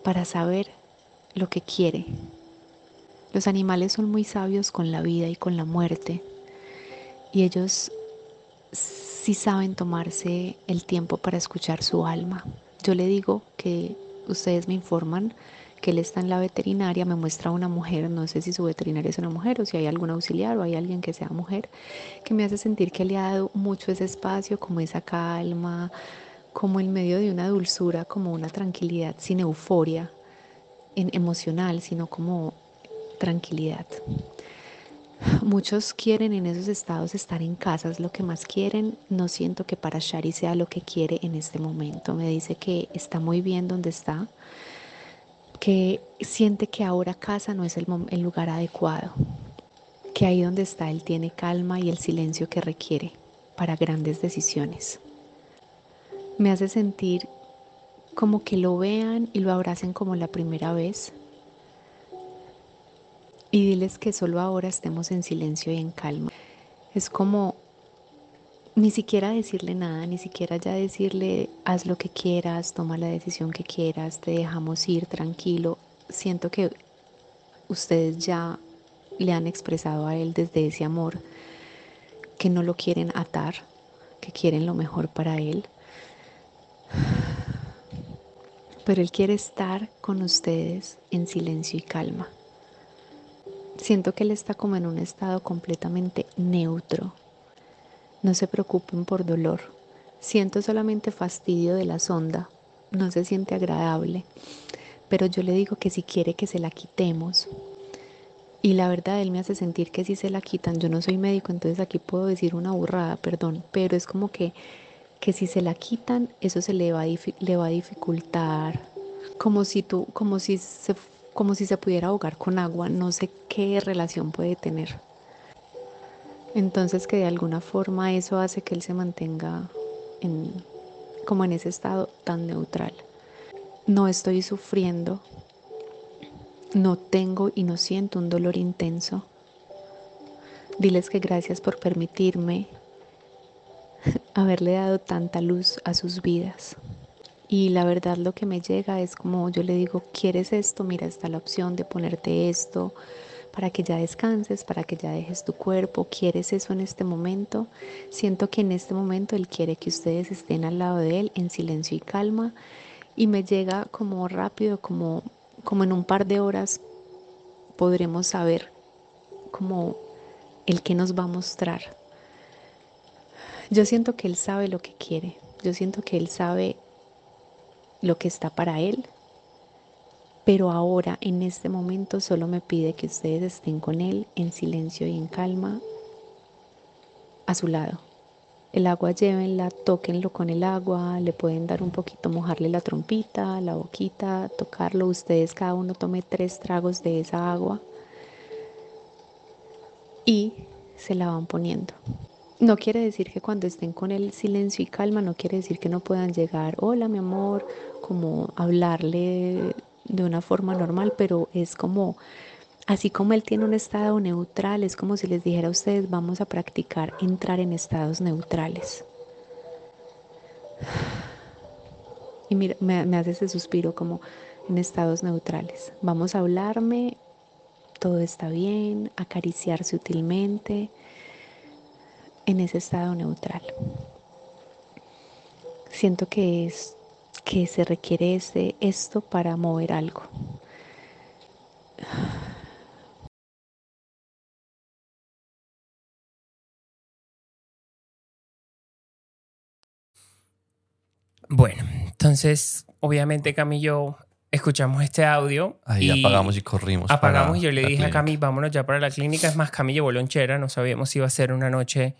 para saber lo que quiere. Los animales son muy sabios con la vida y con la muerte. Y ellos sí saben tomarse el tiempo para escuchar su alma. Yo le digo que ustedes me informan que él está en la veterinaria, me muestra una mujer, no sé si su veterinaria es una mujer o si hay algún auxiliar o hay alguien que sea mujer, que me hace sentir que le ha dado mucho ese espacio, como esa calma, como en medio de una dulzura, como una tranquilidad, sin euforia emocional, sino como tranquilidad. Muchos quieren en esos estados estar en casa, es lo que más quieren. No siento que para Shari sea lo que quiere en este momento. Me dice que está muy bien donde está, que siente que ahora casa no es el, lugar adecuado, que ahí donde está él tiene calma y el silencio que requiere para grandes decisiones. Me hace sentir como que lo vean y lo abracen como la primera vez, y diles que solo ahora estemos en silencio y en calma. Es como ni siquiera decirle nada, ni siquiera ya decirle haz lo que quieras, toma la decisión que quieras, te dejamos ir tranquilo. Siento que ustedes ya le han expresado a él desde ese amor que no lo quieren atar, que quieren lo mejor para él. Pero él quiere estar con ustedes en silencio y calma. Siento que él está como en un estado completamente neutro. No se preocupen por dolor. Siento solamente fastidio de la sonda. No se siente agradable. Pero yo le digo que si quiere que se la quitemos. Y la verdad, él me hace sentir que si se la quitan, yo no soy médico, entonces aquí puedo decir una burrada, perdón, pero es como que, que si se la quitan, eso se le va a, le va a dificultar. Como si tú, como si se como si se pudiera ahogar con agua, no sé qué relación puede tener. Entonces que de alguna forma eso hace que él se mantenga en, como en ese estado tan neutral. No estoy sufriendo, no tengo y no siento un dolor intenso. Diles que gracias por permitirme haberle dado tanta luz a sus vidas. Y la verdad lo que me llega es como yo le digo, ¿quieres esto? Mira, está la opción de ponerte esto para que ya descanses, para que ya dejes tu cuerpo. ¿Quieres eso en este momento? Siento que en este momento Él quiere que ustedes estén al lado de Él en silencio y calma. Y me llega como rápido, como, como en un par de horas podremos saber como el que nos va a mostrar. Yo siento que Él sabe lo que quiere. Yo siento que Él sabe lo que está para Él. Pero ahora, en este momento, solo me pide que ustedes estén con Él en silencio y en calma a su lado. El agua llévenla, tóquenlo con el agua, le pueden dar un poquito, mojarle la trompita, la boquita, tocarlo. Ustedes cada uno tome tres tragos de esa agua y se la van poniendo. No quiere decir que cuando estén con el silencio y calma, no quiere decir que no puedan llegar, hola mi amor, como hablarle de una forma normal, pero es como, así como él tiene un estado neutral, es como si les dijera a ustedes, vamos a practicar entrar en estados neutrales. Y mira, me, hace ese suspiro como en estados neutrales. Vamos a hablarme, todo está bien, acariciar sutilmente en ese estado neutral. Siento que es que se requiere ese, esto para mover algo. Bueno, entonces obviamente Camillo escuchamos este audio. Ahí y apagamos y corrimos. Apagamos y yo le dije a. Cami, vámonos ya para la clínica. Es más, Cami llevó lonchera, no sabíamos si iba a ser una noche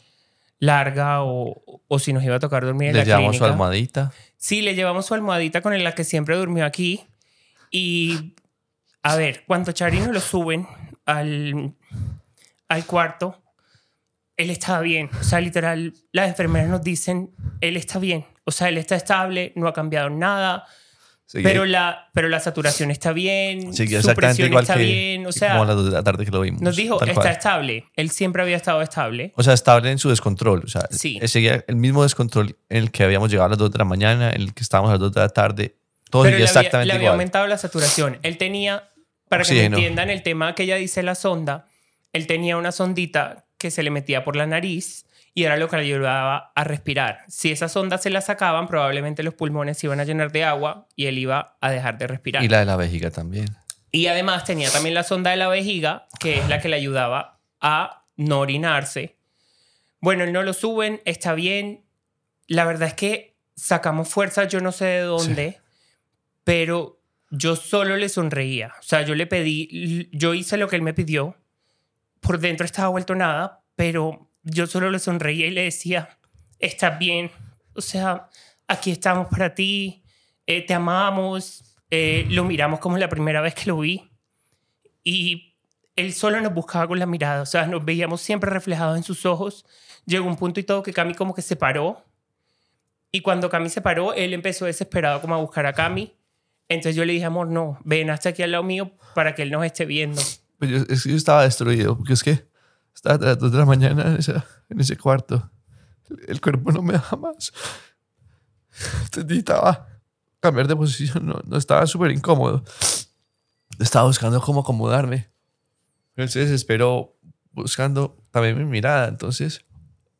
larga o, o si nos iba a tocar dormir en Le la llevamos su clínica. almohadita. Sí, le llevamos su almohadita con la que siempre durmió aquí. Y a ver, cuando Chari nos lo suben al, al cuarto, él estaba bien. O sea, literal, las enfermeras nos dicen, él está bien. O sea, él está estable, no ha cambiado nada. Seguía- Pero la, pero la saturación está bien, seguía su presión está que bien. O como sea, a las dos de la tarde que lo vimos. nos dijo, está cual. estable. Él siempre había estado estable. O sea, estable en su descontrol. O sea, Sí. seguía el mismo descontrol en el que habíamos llegado a las 2 de la mañana, en el que estábamos a las 2 de la tarde. Todo pero seguía le había, exactamente le había igual. aumentado la saturación. Él tenía, para que me entiendan el tema que ella dice la sonda, él tenía una sondita que se le metía por la nariz y era lo que le ayudaba a respirar. Si esas ondas se las sacaban, probablemente los pulmones se iban a llenar de agua y él iba a dejar de respirar. Y la de la vejiga también. Y además tenía también la sonda de la vejiga, que es la que le ayudaba a no orinarse. Bueno, él no lo suben, está bien. La verdad es que sacamos fuerza, yo no sé de dónde, pero yo solo le sonreía. O sea, yo le pedí, yo hice lo que él me pidió. Por dentro estaba vuelto nada, pero yo solo le sonreía y le decía, estás bien. O sea, aquí estamos para ti, eh, te amamos, eh, lo miramos como la primera vez que lo vi. Y él solo nos buscaba con la mirada, o sea, nos veíamos siempre reflejados en sus ojos. Llegó un punto y todo que Cami como que se paró. Y cuando Cami se paró, él empezó desesperado como a buscar a Cami. Entonces yo le dije, amor, no, ven hasta aquí al lado mío para que él nos esté viendo. Pues yo, es que yo estaba destruido, porque es que estaba a las 2 de la mañana en, esa- en ese cuarto. El cuerpo no me daba más. Entonces necesitaba cambiar de posición, no, no estaba súper incómodo. Estaba buscando cómo acomodarme. Él se desesperó buscando también mi mirada. Entonces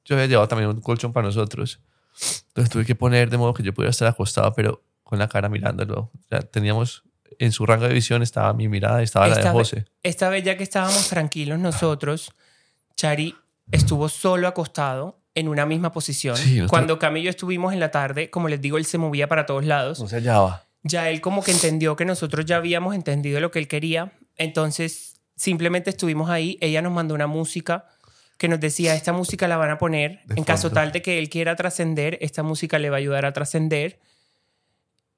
yo había llevado también un colchón para nosotros. Entonces tuve que poner de modo que yo pudiera estar acostado, pero con la cara mirándolo. Ya teníamos en su rango de visión estaba mi mirada y estaba la de Esta José. Esta vez ya que estábamos tranquilos nosotros, Chari estuvo solo acostado en una misma posición. Sí, Cuando Cami y yo estuvimos en la tarde, como les digo, él se movía para todos lados. No se hallaba. Ya él como que entendió que nosotros ya habíamos entendido lo que él quería. Entonces simplemente estuvimos ahí. Ella nos mandó una música que nos decía, esta música la van a poner De en caso tal de que él quiera trascender, esta música le va a ayudar a trascender.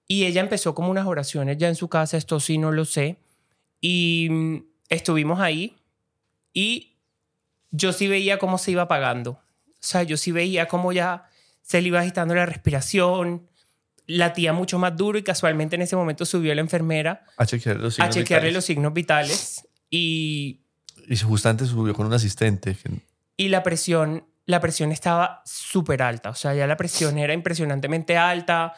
Y ella empezó como unas oraciones ya en su casa, esto sí no lo sé. Y mm, estuvimos ahí y yo sí veía cómo se iba apagando. O sea, yo sí veía cómo ya se le iba agitando la respiración, latía mucho más duro y casualmente en ese momento subió la enfermera A chequear los a chequearle vitales. los signos vitales y, Y justamente subió con un asistente. y la presión la presión estaba súper alta. O sea, ya la presión era impresionantemente alta,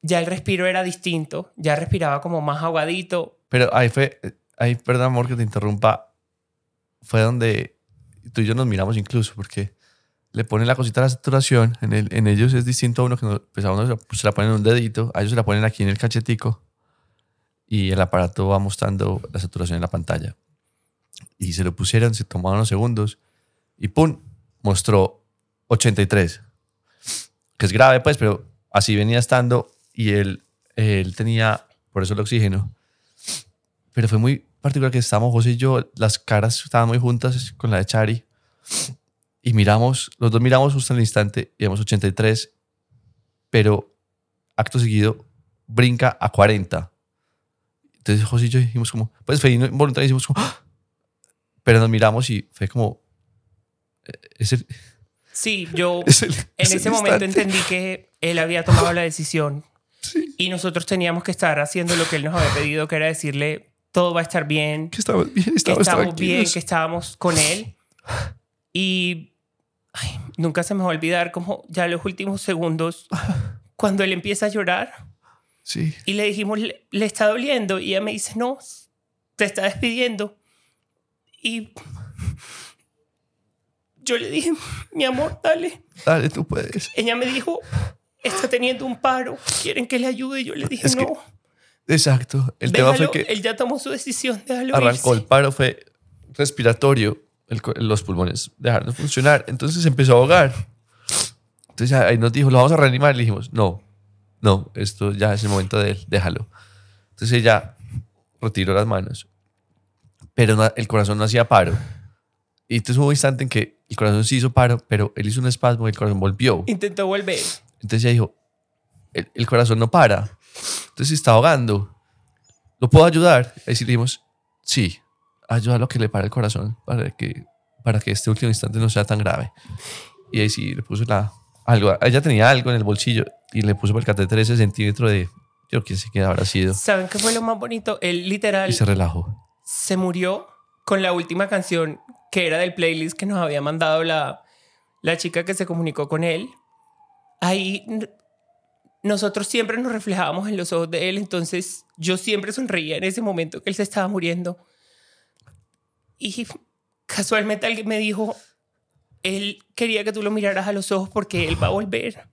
ya el respiro era distinto, ya respiraba como más aguadito. Pero ahí fue, ahí, perdón amor que te interrumpa, fue donde tú y yo nos miramos incluso, porque le ponen la cosita de la saturación, en, el, en ellos es distinto a uno que no, pues a uno se la- se la ponen en un dedito, a ellos se la ponen aquí en el cachetico y el aparato va mostrando la saturación en la pantalla. Y se lo pusieron, se tomaron unos segundos y ¡pum! mostró 83. Que es grave pues, pero así venía estando y él, él tenía, por eso el oxígeno, pero fue muy particular que estábamos José y yo, las caras estaban muy juntas con la de Chari y miramos, los dos miramos justo en el instante y vemos 83, pero acto seguido brinca a 40. Entonces José y yo dijimos como, pues fue involuntario, dijimos como, ¡Ah! pero nos miramos y fue como, eh, es el, Sí, yo es el- en es ese momento instante. entendí que él había tomado la decisión y nosotros teníamos que estar haciendo lo que él nos había pedido, que era decirle, todo va a estar bien, que estamos bien, que estamos estábamos bien, que estábamos con él. Y ay, nunca se me va a olvidar como ya los últimos segundos, cuando él empieza a llorar Sí, y le dijimos, le, le está doliendo. Y ella me dice, no, te está despidiendo. Y yo le dije, mi amor, dale. dale, tú puedes. Ella me dijo, está teniendo un paro, quieren que le ayude. Yo le dije, Es que no, Exacto. El tema déjalo, fue que él ya tomó su decisión, déjalo arrancó irse". el paro, fue respiratorio, el los pulmones dejaron de funcionar, entonces empezó a ahogar. Entonces ahí nos dijo, lo vamos a reanimar, le dijimos, no, no, esto ya es el momento de él, déjalo. Entonces ella retiró las manos, pero no- el corazón no hacía paro. Y entonces hubo un instante en que el corazón sí hizo paro, pero él hizo un espasmo y el corazón volvió. Intentó volver. Entonces ella dijo, el, el corazón no para. Entonces se está ahogando. ¿Lo puedo ayudar? Ahí sí le dijimos, sí, ayúdalo a que le pare el corazón para que, para que este último instante no sea tan grave. Y ahí sí le puso la, algo. Ella tenía algo en el bolsillo y le puso por el catéter ese centímetro de, yo quién sé qué habrá sido. ¿Saben qué fue lo más bonito? Él literal Y se relajó. se murió con la última canción que era del playlist que nos había mandado la, la chica que se comunicó con él. Ahí nosotros siempre nos reflejábamos en los ojos de él, entonces yo siempre sonreía en ese momento que él se estaba muriendo. Y casualmente alguien me dijo, él quería que tú lo miraras a los ojos porque él va a volver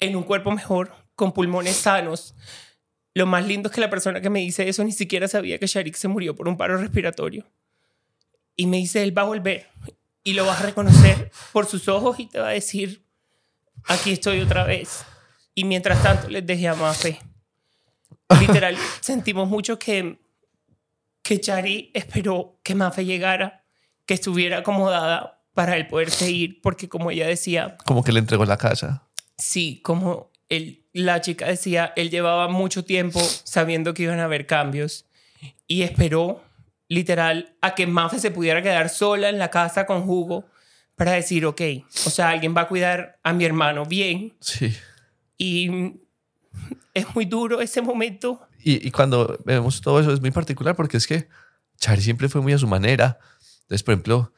en un cuerpo mejor, con pulmones sanos. Lo más lindo es que la persona que me dice eso ni siquiera sabía que Sharik se murió por un paro respiratorio. Y me dice, él va a volver y lo vas a reconocer por sus ojos y te va a decir, aquí estoy otra vez. Y mientras tanto les dejé a Mafe. Literal, sentimos mucho que, que Chari esperó que Mafe llegara, que estuviera acomodada para él poderse ir, porque como ella decía, Como que le entregó la casa. sí, como él, la chica decía, él llevaba mucho tiempo sabiendo que iban a haber cambios y esperó literal a que Mafe se pudiera quedar sola en la casa con Hugo para decir, ok, o sea, alguien va a cuidar a mi hermano bien Sí. Y es muy duro ese momento. Y, y cuando vemos todo eso es muy particular porque es que Charlie siempre fue muy a su manera. Entonces, por ejemplo,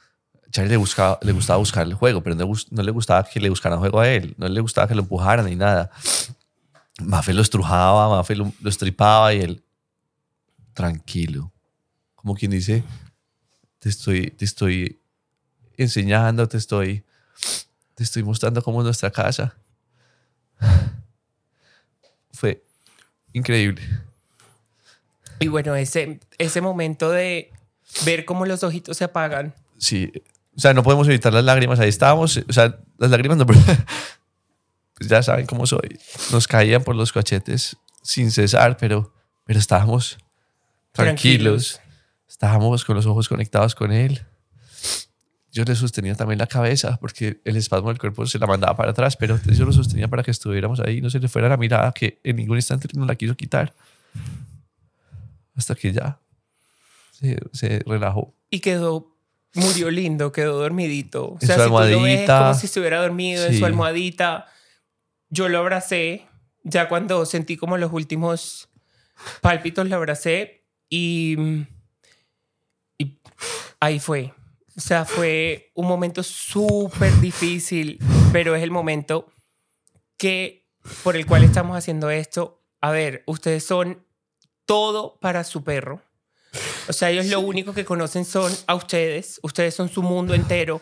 Charlie le, buscaba, le gustaba buscar el juego, pero no, no le gustaba que le buscaran juego a él. No le gustaba que lo empujaran ni nada. Mafe lo estrujaba, Mafe lo, lo estripaba y él, tranquilo. Como quien dice, te estoy, te estoy enseñando, te estoy, te estoy mostrando cómo es nuestra casa. Fue increíble. Y bueno, ese, ese momento de ver cómo los ojitos se apagan. Sí, o sea, no podemos evitar las lágrimas. Ahí estábamos, o sea, las lágrimas no, pues ya saben cómo soy. Nos caían por los cachetes sin cesar, pero, pero estábamos tranquilos. Estábamos con los ojos conectados con él. Yo le sostenía también la cabeza porque el espasmo del cuerpo se la mandaba para atrás, pero yo lo sostenía para que estuviéramos ahí, no se le fuera la mirada que en ningún instante no la quiso quitar. Hasta que ya se, se relajó. Y quedó, murió lindo, quedó dormidito. O En su si tú lo ves, es almohadita. como si estuviera dormido en su almohadita. Yo lo abracé, ya cuando sentí como los últimos pálpitos lo abracé y, y ahí fue. O sea, fue un momento súper difícil, pero es el momento que por el cual estamos haciendo esto. A ver, ustedes son todo para su perro. O sea, ellos lo único que conocen son a ustedes. Ustedes son su mundo entero.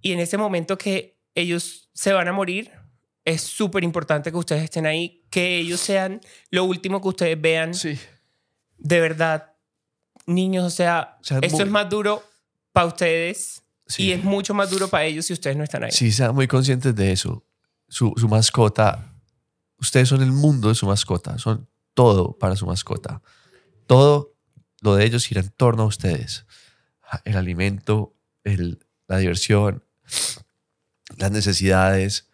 Y en ese momento que ellos se van a morir, es súper importante que ustedes estén ahí, que ellos sean lo último que ustedes vean. Sí. De verdad, niños, o sea, O sea, esto muy- es más duro para ustedes Sí. y es mucho más duro para ellos si ustedes no están ahí. Sí, sean muy conscientes de eso. Su, su mascota, ustedes son el mundo de su mascota, son todo para su mascota. Todo lo de ellos gira en torno a ustedes. El alimento, el, la diversión, las necesidades,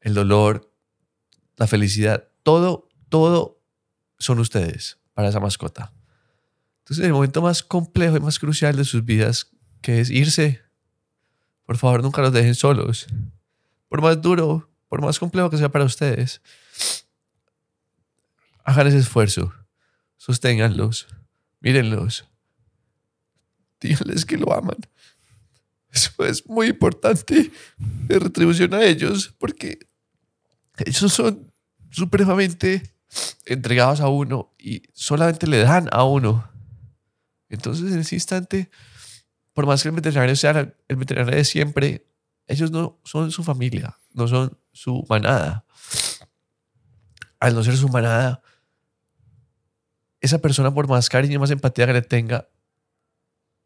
el dolor, la felicidad, todo, todo son ustedes para esa mascota. Entonces, el momento más complejo y más crucial de sus vidas, que es irse, por favor, nunca los dejen solos. Por más duro, por más complejo que sea para ustedes, hagan ese esfuerzo. Sosténganlos. Mírenlos. Díganles que lo aman. Eso es muy importante de retribución a ellos porque ellos son supremamente entregados a uno y solamente le dan a uno. Entonces, en ese instante, por más que el veterinario sea el veterinario de siempre, ellos no son su familia, no son su manada. Al no ser su manada, esa persona, por más cariño y más empatía que le tenga,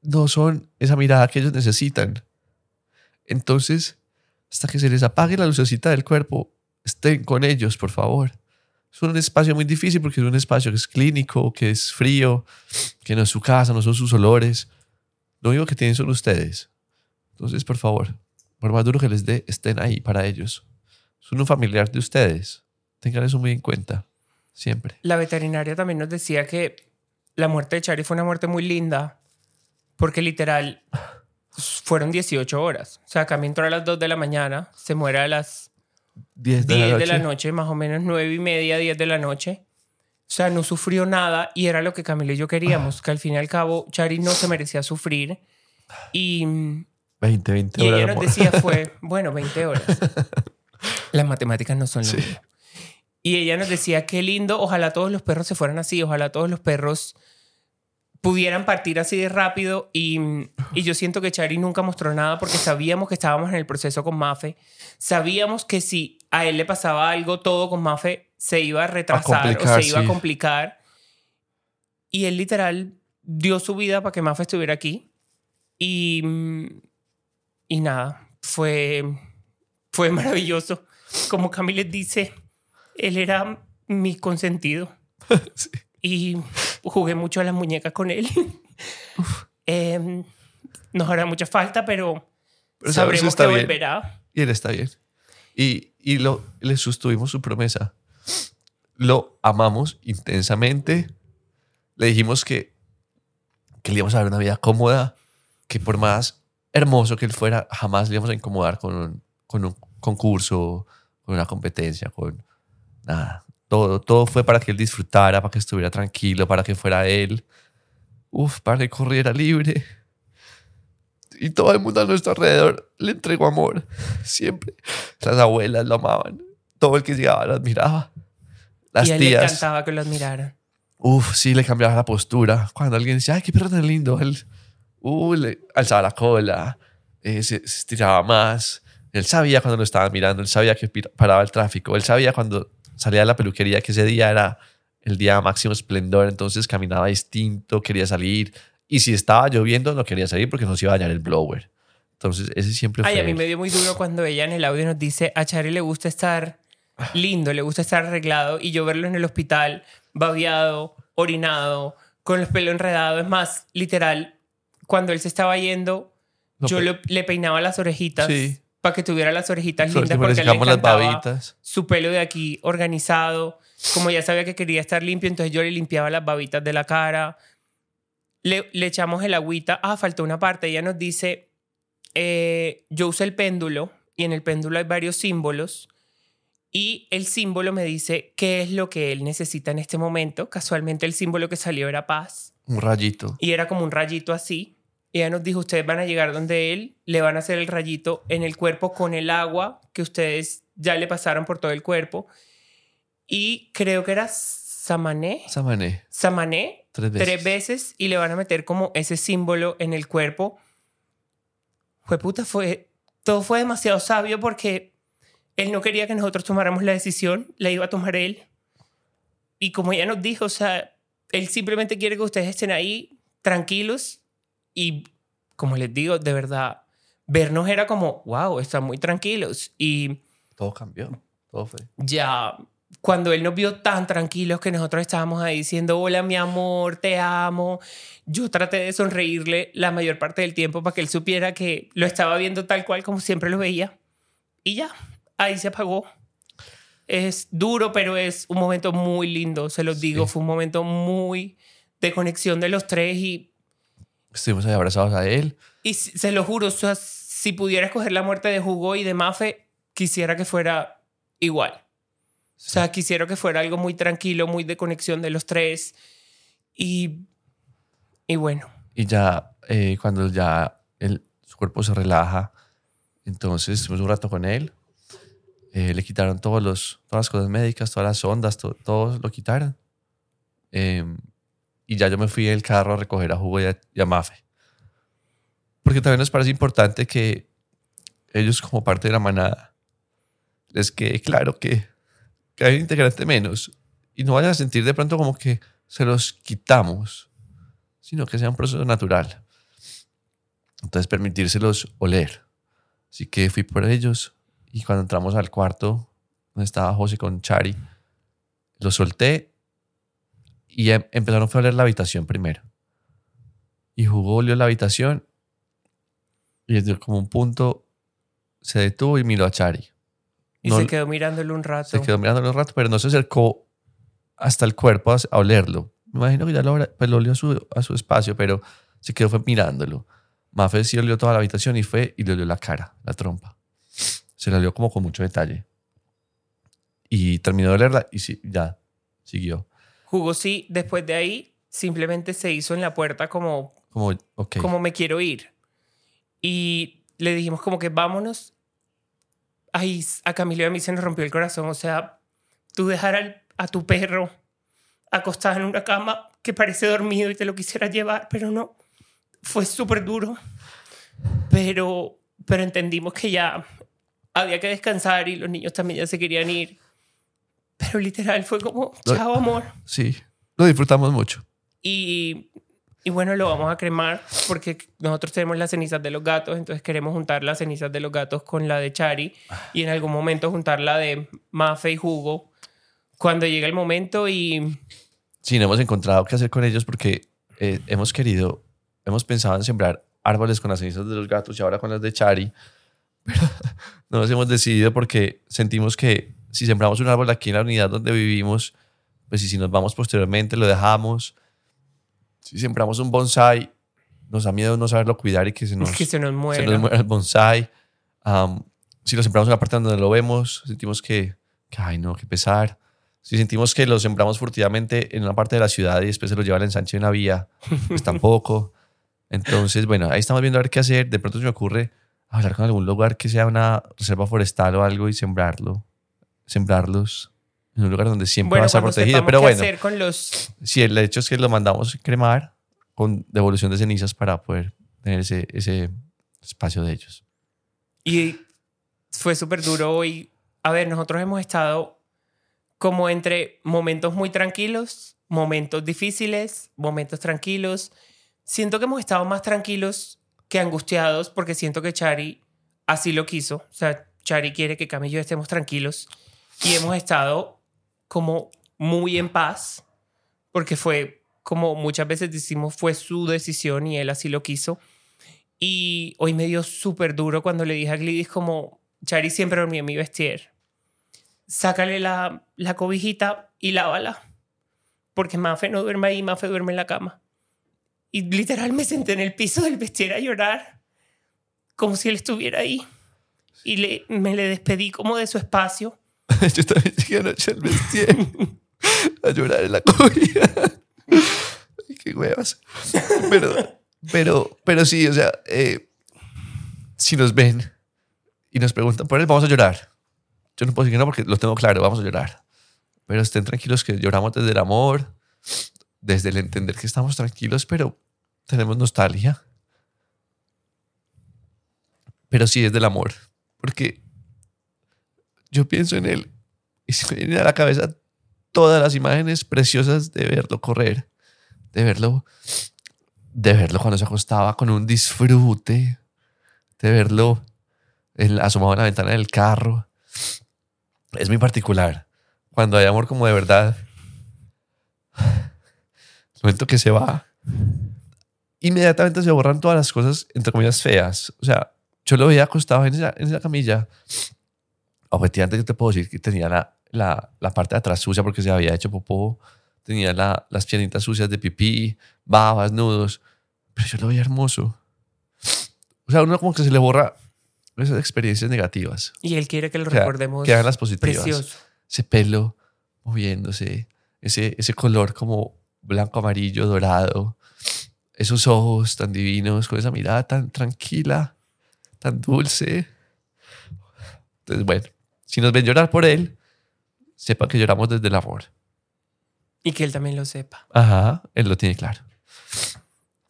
no son esa mirada que ellos necesitan. Entonces, hasta que se les apague la lucecita del cuerpo, estén con ellos, por favor. Es un espacio muy difícil porque es un espacio que es clínico, que es frío, que no es su casa, no son sus olores. Lo único que tienen son ustedes. Entonces, por favor, por más duro que les dé, estén ahí para ellos. Son un familiar de ustedes. Tengan eso muy en cuenta. Siempre. La veterinaria también nos decía que la muerte de Chari fue una muerte muy linda porque literal fueron 18 horas. O sea, Cami entró a las 2 de la mañana, se muere a las 10 de 10 la de la noche. noche, más o menos 9 y media, 10 de la noche. O sea, no sufrió nada y era lo que Camila y yo queríamos, que al fin y al cabo Chari no se merecía sufrir. Y, 20, 20 y horas. ella de nos decía fue, bueno, 20 horas. Las matemáticas no son lo Sí. mío. Y ella nos decía, qué lindo, ojalá todos los perros se fueran así, ojalá todos los perros pudieran partir así de rápido y, y yo siento que Chari nunca mostró nada porque sabíamos que estábamos en el proceso con Mafe. Sabíamos que si a él le pasaba algo, todo con Mafe se iba a retrasar o se iba a complicar. Y él literal dio su vida para que Mafe estuviera aquí. Y, y nada, fue, fue maravilloso. Como Camille dice, él era mi consentido. Y jugué mucho a las muñecas con él. Em, nos hará mucha falta, pero, Pero sabremos está que bien. volverá. Y él está bien. Y, y lo, le sostuvimos su promesa. Lo amamos intensamente. Le dijimos que, que le íbamos a dar una vida cómoda, que por más hermoso que él fuera, jamás le íbamos a incomodar con un, con un concurso, con una competencia, con nada. Todo, todo fue para que él disfrutara, para que estuviera tranquilo, para que fuera él. Uf, para que corriera libre. Y todo el mundo a nuestro alrededor le entregó amor. Siempre. Las abuelas lo amaban. Todo el que llegaba lo admiraba. Las y a él le tías. encantaba que lo admiraran. Uf, sí, le cambiaba la postura. Cuando alguien decía, ay, qué perro tan lindo, él uh, le alzaba la cola, eh, se, se estiraba más. Él sabía cuando lo estaban mirando, él sabía que paraba el tráfico, él sabía cuando salía de la peluquería que ese día era el día máximo esplendor, entonces caminaba distinto, quería salir. Y si estaba lloviendo, no quería salir porque no se iba a dañar el blower. Entonces, ese siempre fue. Ay, a mí él. me dio muy duro cuando ella en el audio nos dice, a Chari le gusta estar lindo, le gusta estar arreglado y yo verlo en el hospital, babeado, orinado, con los pelos enredados. Es más, literal, cuando él se estaba yendo, No, yo pero- le peinaba las orejitas Sí. para que tuviera las orejitas lindas porque le las encantaba babitas. su pelo de aquí organizado. Como ya sabía que quería estar limpio, entonces yo le limpiaba las babitas de la cara. Le, le echamos el agüita. Ah, faltó una parte. Ella nos dice, eh, yo uso el péndulo y en el péndulo hay varios símbolos. Y el símbolo me dice qué es lo que él necesita en este momento. Casualmente el símbolo que salió era paz. Un rayito. Y era como un rayito así. Y ella nos dijo, ustedes van a llegar donde él, le van a hacer el rayito en el cuerpo con el agua que ustedes ya le pasaron por todo el cuerpo. Y creo que era Samané. Samané. Samané. Tres veces. Tres veces y le van a meter como ese símbolo en el cuerpo. Fue puta, fue. Todo fue demasiado sabio porque él no quería que nosotros tomáramos la decisión, la iba a tomar él. Y como ella nos dijo, o sea, él simplemente quiere que ustedes estén ahí tranquilos y, como les digo, de verdad, vernos era como, wow, están muy tranquilos. Y Todo cambió. Todo fue. ya cuando él nos vio tan tranquilos que nosotros estábamos ahí diciendo, hola mi amor, te amo, yo traté de sonreírle la mayor parte del tiempo para que él supiera que lo estaba viendo tal cual como siempre lo veía. Y ya, ahí se apagó. Es duro, pero es un momento muy lindo, se los digo, Sí. fue un momento muy de conexión de los tres y, Estuvimos ahí abrazados a él. y se lo juro, o sea, si pudiera escoger la muerte de Hugo y de Mafe, quisiera que fuera igual. O sea, quisiera que fuera algo muy tranquilo, muy de conexión de los tres. Y, y bueno, Y ya, eh, cuando ya el, su cuerpo se relaja, entonces estuvimos un rato con él. Eh, le quitaron todos los, todas las cosas médicas, todas las ondas, to- todos lo quitaron. Eh, y ya yo me fui del carro a recoger a Hugo y a, y Mafe. Porque también nos parece importante que ellos, como parte de la manada, les quede claro que, que hay un integrante menos. Y no vayan a sentir de pronto como que se los quitamos sino que sea un proceso natural. Entonces permitírselos oler. Así que fui por ellos y cuando entramos al cuarto donde estaba José con Chari, los solté y em- empezaron a oler la habitación primero. Y jugó, olió la habitación y desde como un punto se detuvo y miró a Chari. y No- se quedó mirándolo un rato. se quedó mirándolo un rato, pero no se acercó hasta el cuerpo a, a olerlo. Me imagino que ya lo, pues lo olió a su, a su espacio, pero se quedó fue mirándolo. Mafe sí olió toda la habitación y fue y le olió la cara, la trompa. Se la olió como con mucho detalle. Y terminó de olerla y sí, ya, siguió. Hugo sí, después de ahí, simplemente se hizo en la puerta como, Como, ok. como me quiero ir. Y le dijimos como que vámonos. Ay, a Camilo y a mí se nos rompió el corazón. O sea, tú dejar al- a tu perro acostada en una cama que parece dormido y te lo quisiera llevar, pero no. Fue súper duro. Pero, pero entendimos que ya había que descansar y los niños también ya se querían ir. Pero literal fue como, chao amor. Sí, lo disfrutamos mucho. Y, y bueno, lo vamos a cremar porque nosotros tenemos las cenizas de los gatos, entonces queremos juntar las cenizas de los gatos con la de Chari y en algún momento juntar la de Mafe y Jugo cuando llegue el momento y Sí, no hemos encontrado qué hacer con ellos porque eh, hemos querido, hemos pensado en sembrar árboles con las cenizas de los gatos y ahora con las de Chari, pero no nos hemos decidido porque sentimos que si sembramos un árbol aquí en la unidad donde vivimos, pues y si nos vamos posteriormente lo dejamos. Si sembramos un bonsai, nos da miedo no saberlo cuidar y que se nos, que se nos muera. se nos muera el bonsai. Si lo sembramos en una parte donde no lo vemos, sentimos que, que, ay no, qué pesar. Si sentimos que lo sembramos furtivamente en una parte de la ciudad y después se lo lleva al ensanche de una vía, pues tampoco. Entonces, bueno, ahí estamos viendo a ver qué hacer. De pronto se me ocurre hablar con algún lugar que sea una reserva forestal o algo y sembrarlo. Sembrarlos en un lugar donde siempre va a estar protegido. Pero bueno, hacer con los si el hecho es que lo mandamos cremar con devolución de cenizas para poder tener ese, ese espacio de ellos. Y fue súper duro hoy. A ver, nosotros hemos estado como entre momentos muy tranquilos, momentos difíciles, momentos tranquilos. Siento que hemos estado más tranquilos que angustiados porque siento que Chari así lo quiso. O sea, Chari quiere que Cami y yo estemos tranquilos. Y hemos estado como muy en paz porque fue como muchas veces decimos fue su decisión y él así lo quiso. Y hoy me dio súper duro cuando le dije a Glidis como, Chari siempre dormía en mi vestier. Sácale la, la cobijita y lávala. Porque Mafe no duerme ahí, Mafe duerme en la cama. Y literal me senté en el piso del vestier a llorar. Como si él estuviera ahí. Y le, me le despedí como de su espacio. Yo también llegué anoche al vestir a llorar en la cobija. Ay, qué huevas. Pero, pero, pero sí, o sea, eh, si nos ven y nos preguntan por él, vamos a llorar. Yo no puedo decir que no porque lo tengo claro, vamos a llorar. Pero estén tranquilos que lloramos desde el amor, desde el entender que estamos tranquilos, pero tenemos nostalgia. Pero sí es del amor, porque yo pienso en él y se me vienen a la cabeza todas las imágenes preciosas de verlo correr, de verlo, de verlo cuando se acostaba con un disfrute, de verlo en- asomado en la ventana del carro. Es muy particular. Cuando hay amor como de verdad, momento que se va, inmediatamente se borran todas las cosas, entre comillas, feas. O sea, yo lo veía acostado en esa, en esa camilla objetivamente yo te puedo decir que tenía la, la, la parte de atrás sucia porque se había hecho popó, tenía la- las piernitas sucias de pipí, babas, nudos, pero yo lo veía hermoso. O sea, uno como que se le borra esas experiencias negativas. Y él quiere que lo O sea, recordemos Quedan las positivas. precioso. Ese pelo moviéndose, ese, ese color como blanco, amarillo, dorado, esos ojos tan divinos, con esa mirada tan tranquila, tan dulce. Entonces, bueno, si nos ven llorar por él, sepa que lloramos desde el amor. Y que él también lo sepa. Ajá, él lo tiene claro.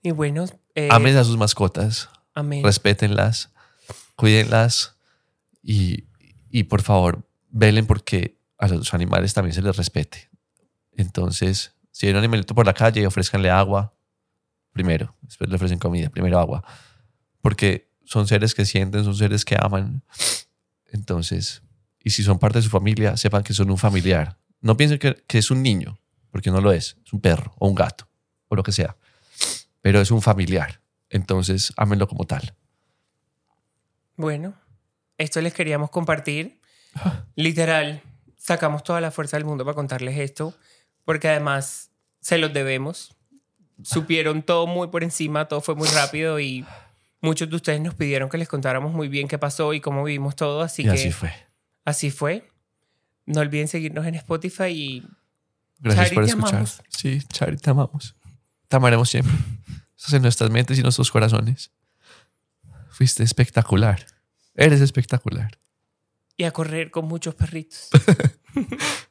Y bueno, eh, Amen a sus mascotas, amén. respétenlas, cuídenlas y, y por favor, velen porque a los animales también se les respete. Entonces, si hay un animalito por la calle, ofrézcanle agua primero, después le ofrecen comida, primero agua, porque son seres que sienten, son seres que aman. Entonces, y si son parte de su familia, sepan que son un familiar. No piensen que, que es un niño, porque no lo es, es un perro o un gato o lo que sea, pero es un familiar. Entonces, ámenlo como tal. Bueno, esto les queríamos compartir. Literal, sacamos toda la fuerza del mundo para contarles esto, porque además se los debemos. Supieron todo muy por encima, todo fue muy rápido y muchos de ustedes nos pidieron que les contáramos muy bien qué pasó y cómo vivimos todo, así y que así fue. así fue. No olviden seguirnos en Spotify y Gracias Chari, por escuchar. amamos. Sí, Chari, te amamos. Te amaremos siempre. Estás en nuestras mentes y nuestros corazones. Fuiste espectacular. Eres espectacular. y a correr con muchos perritos.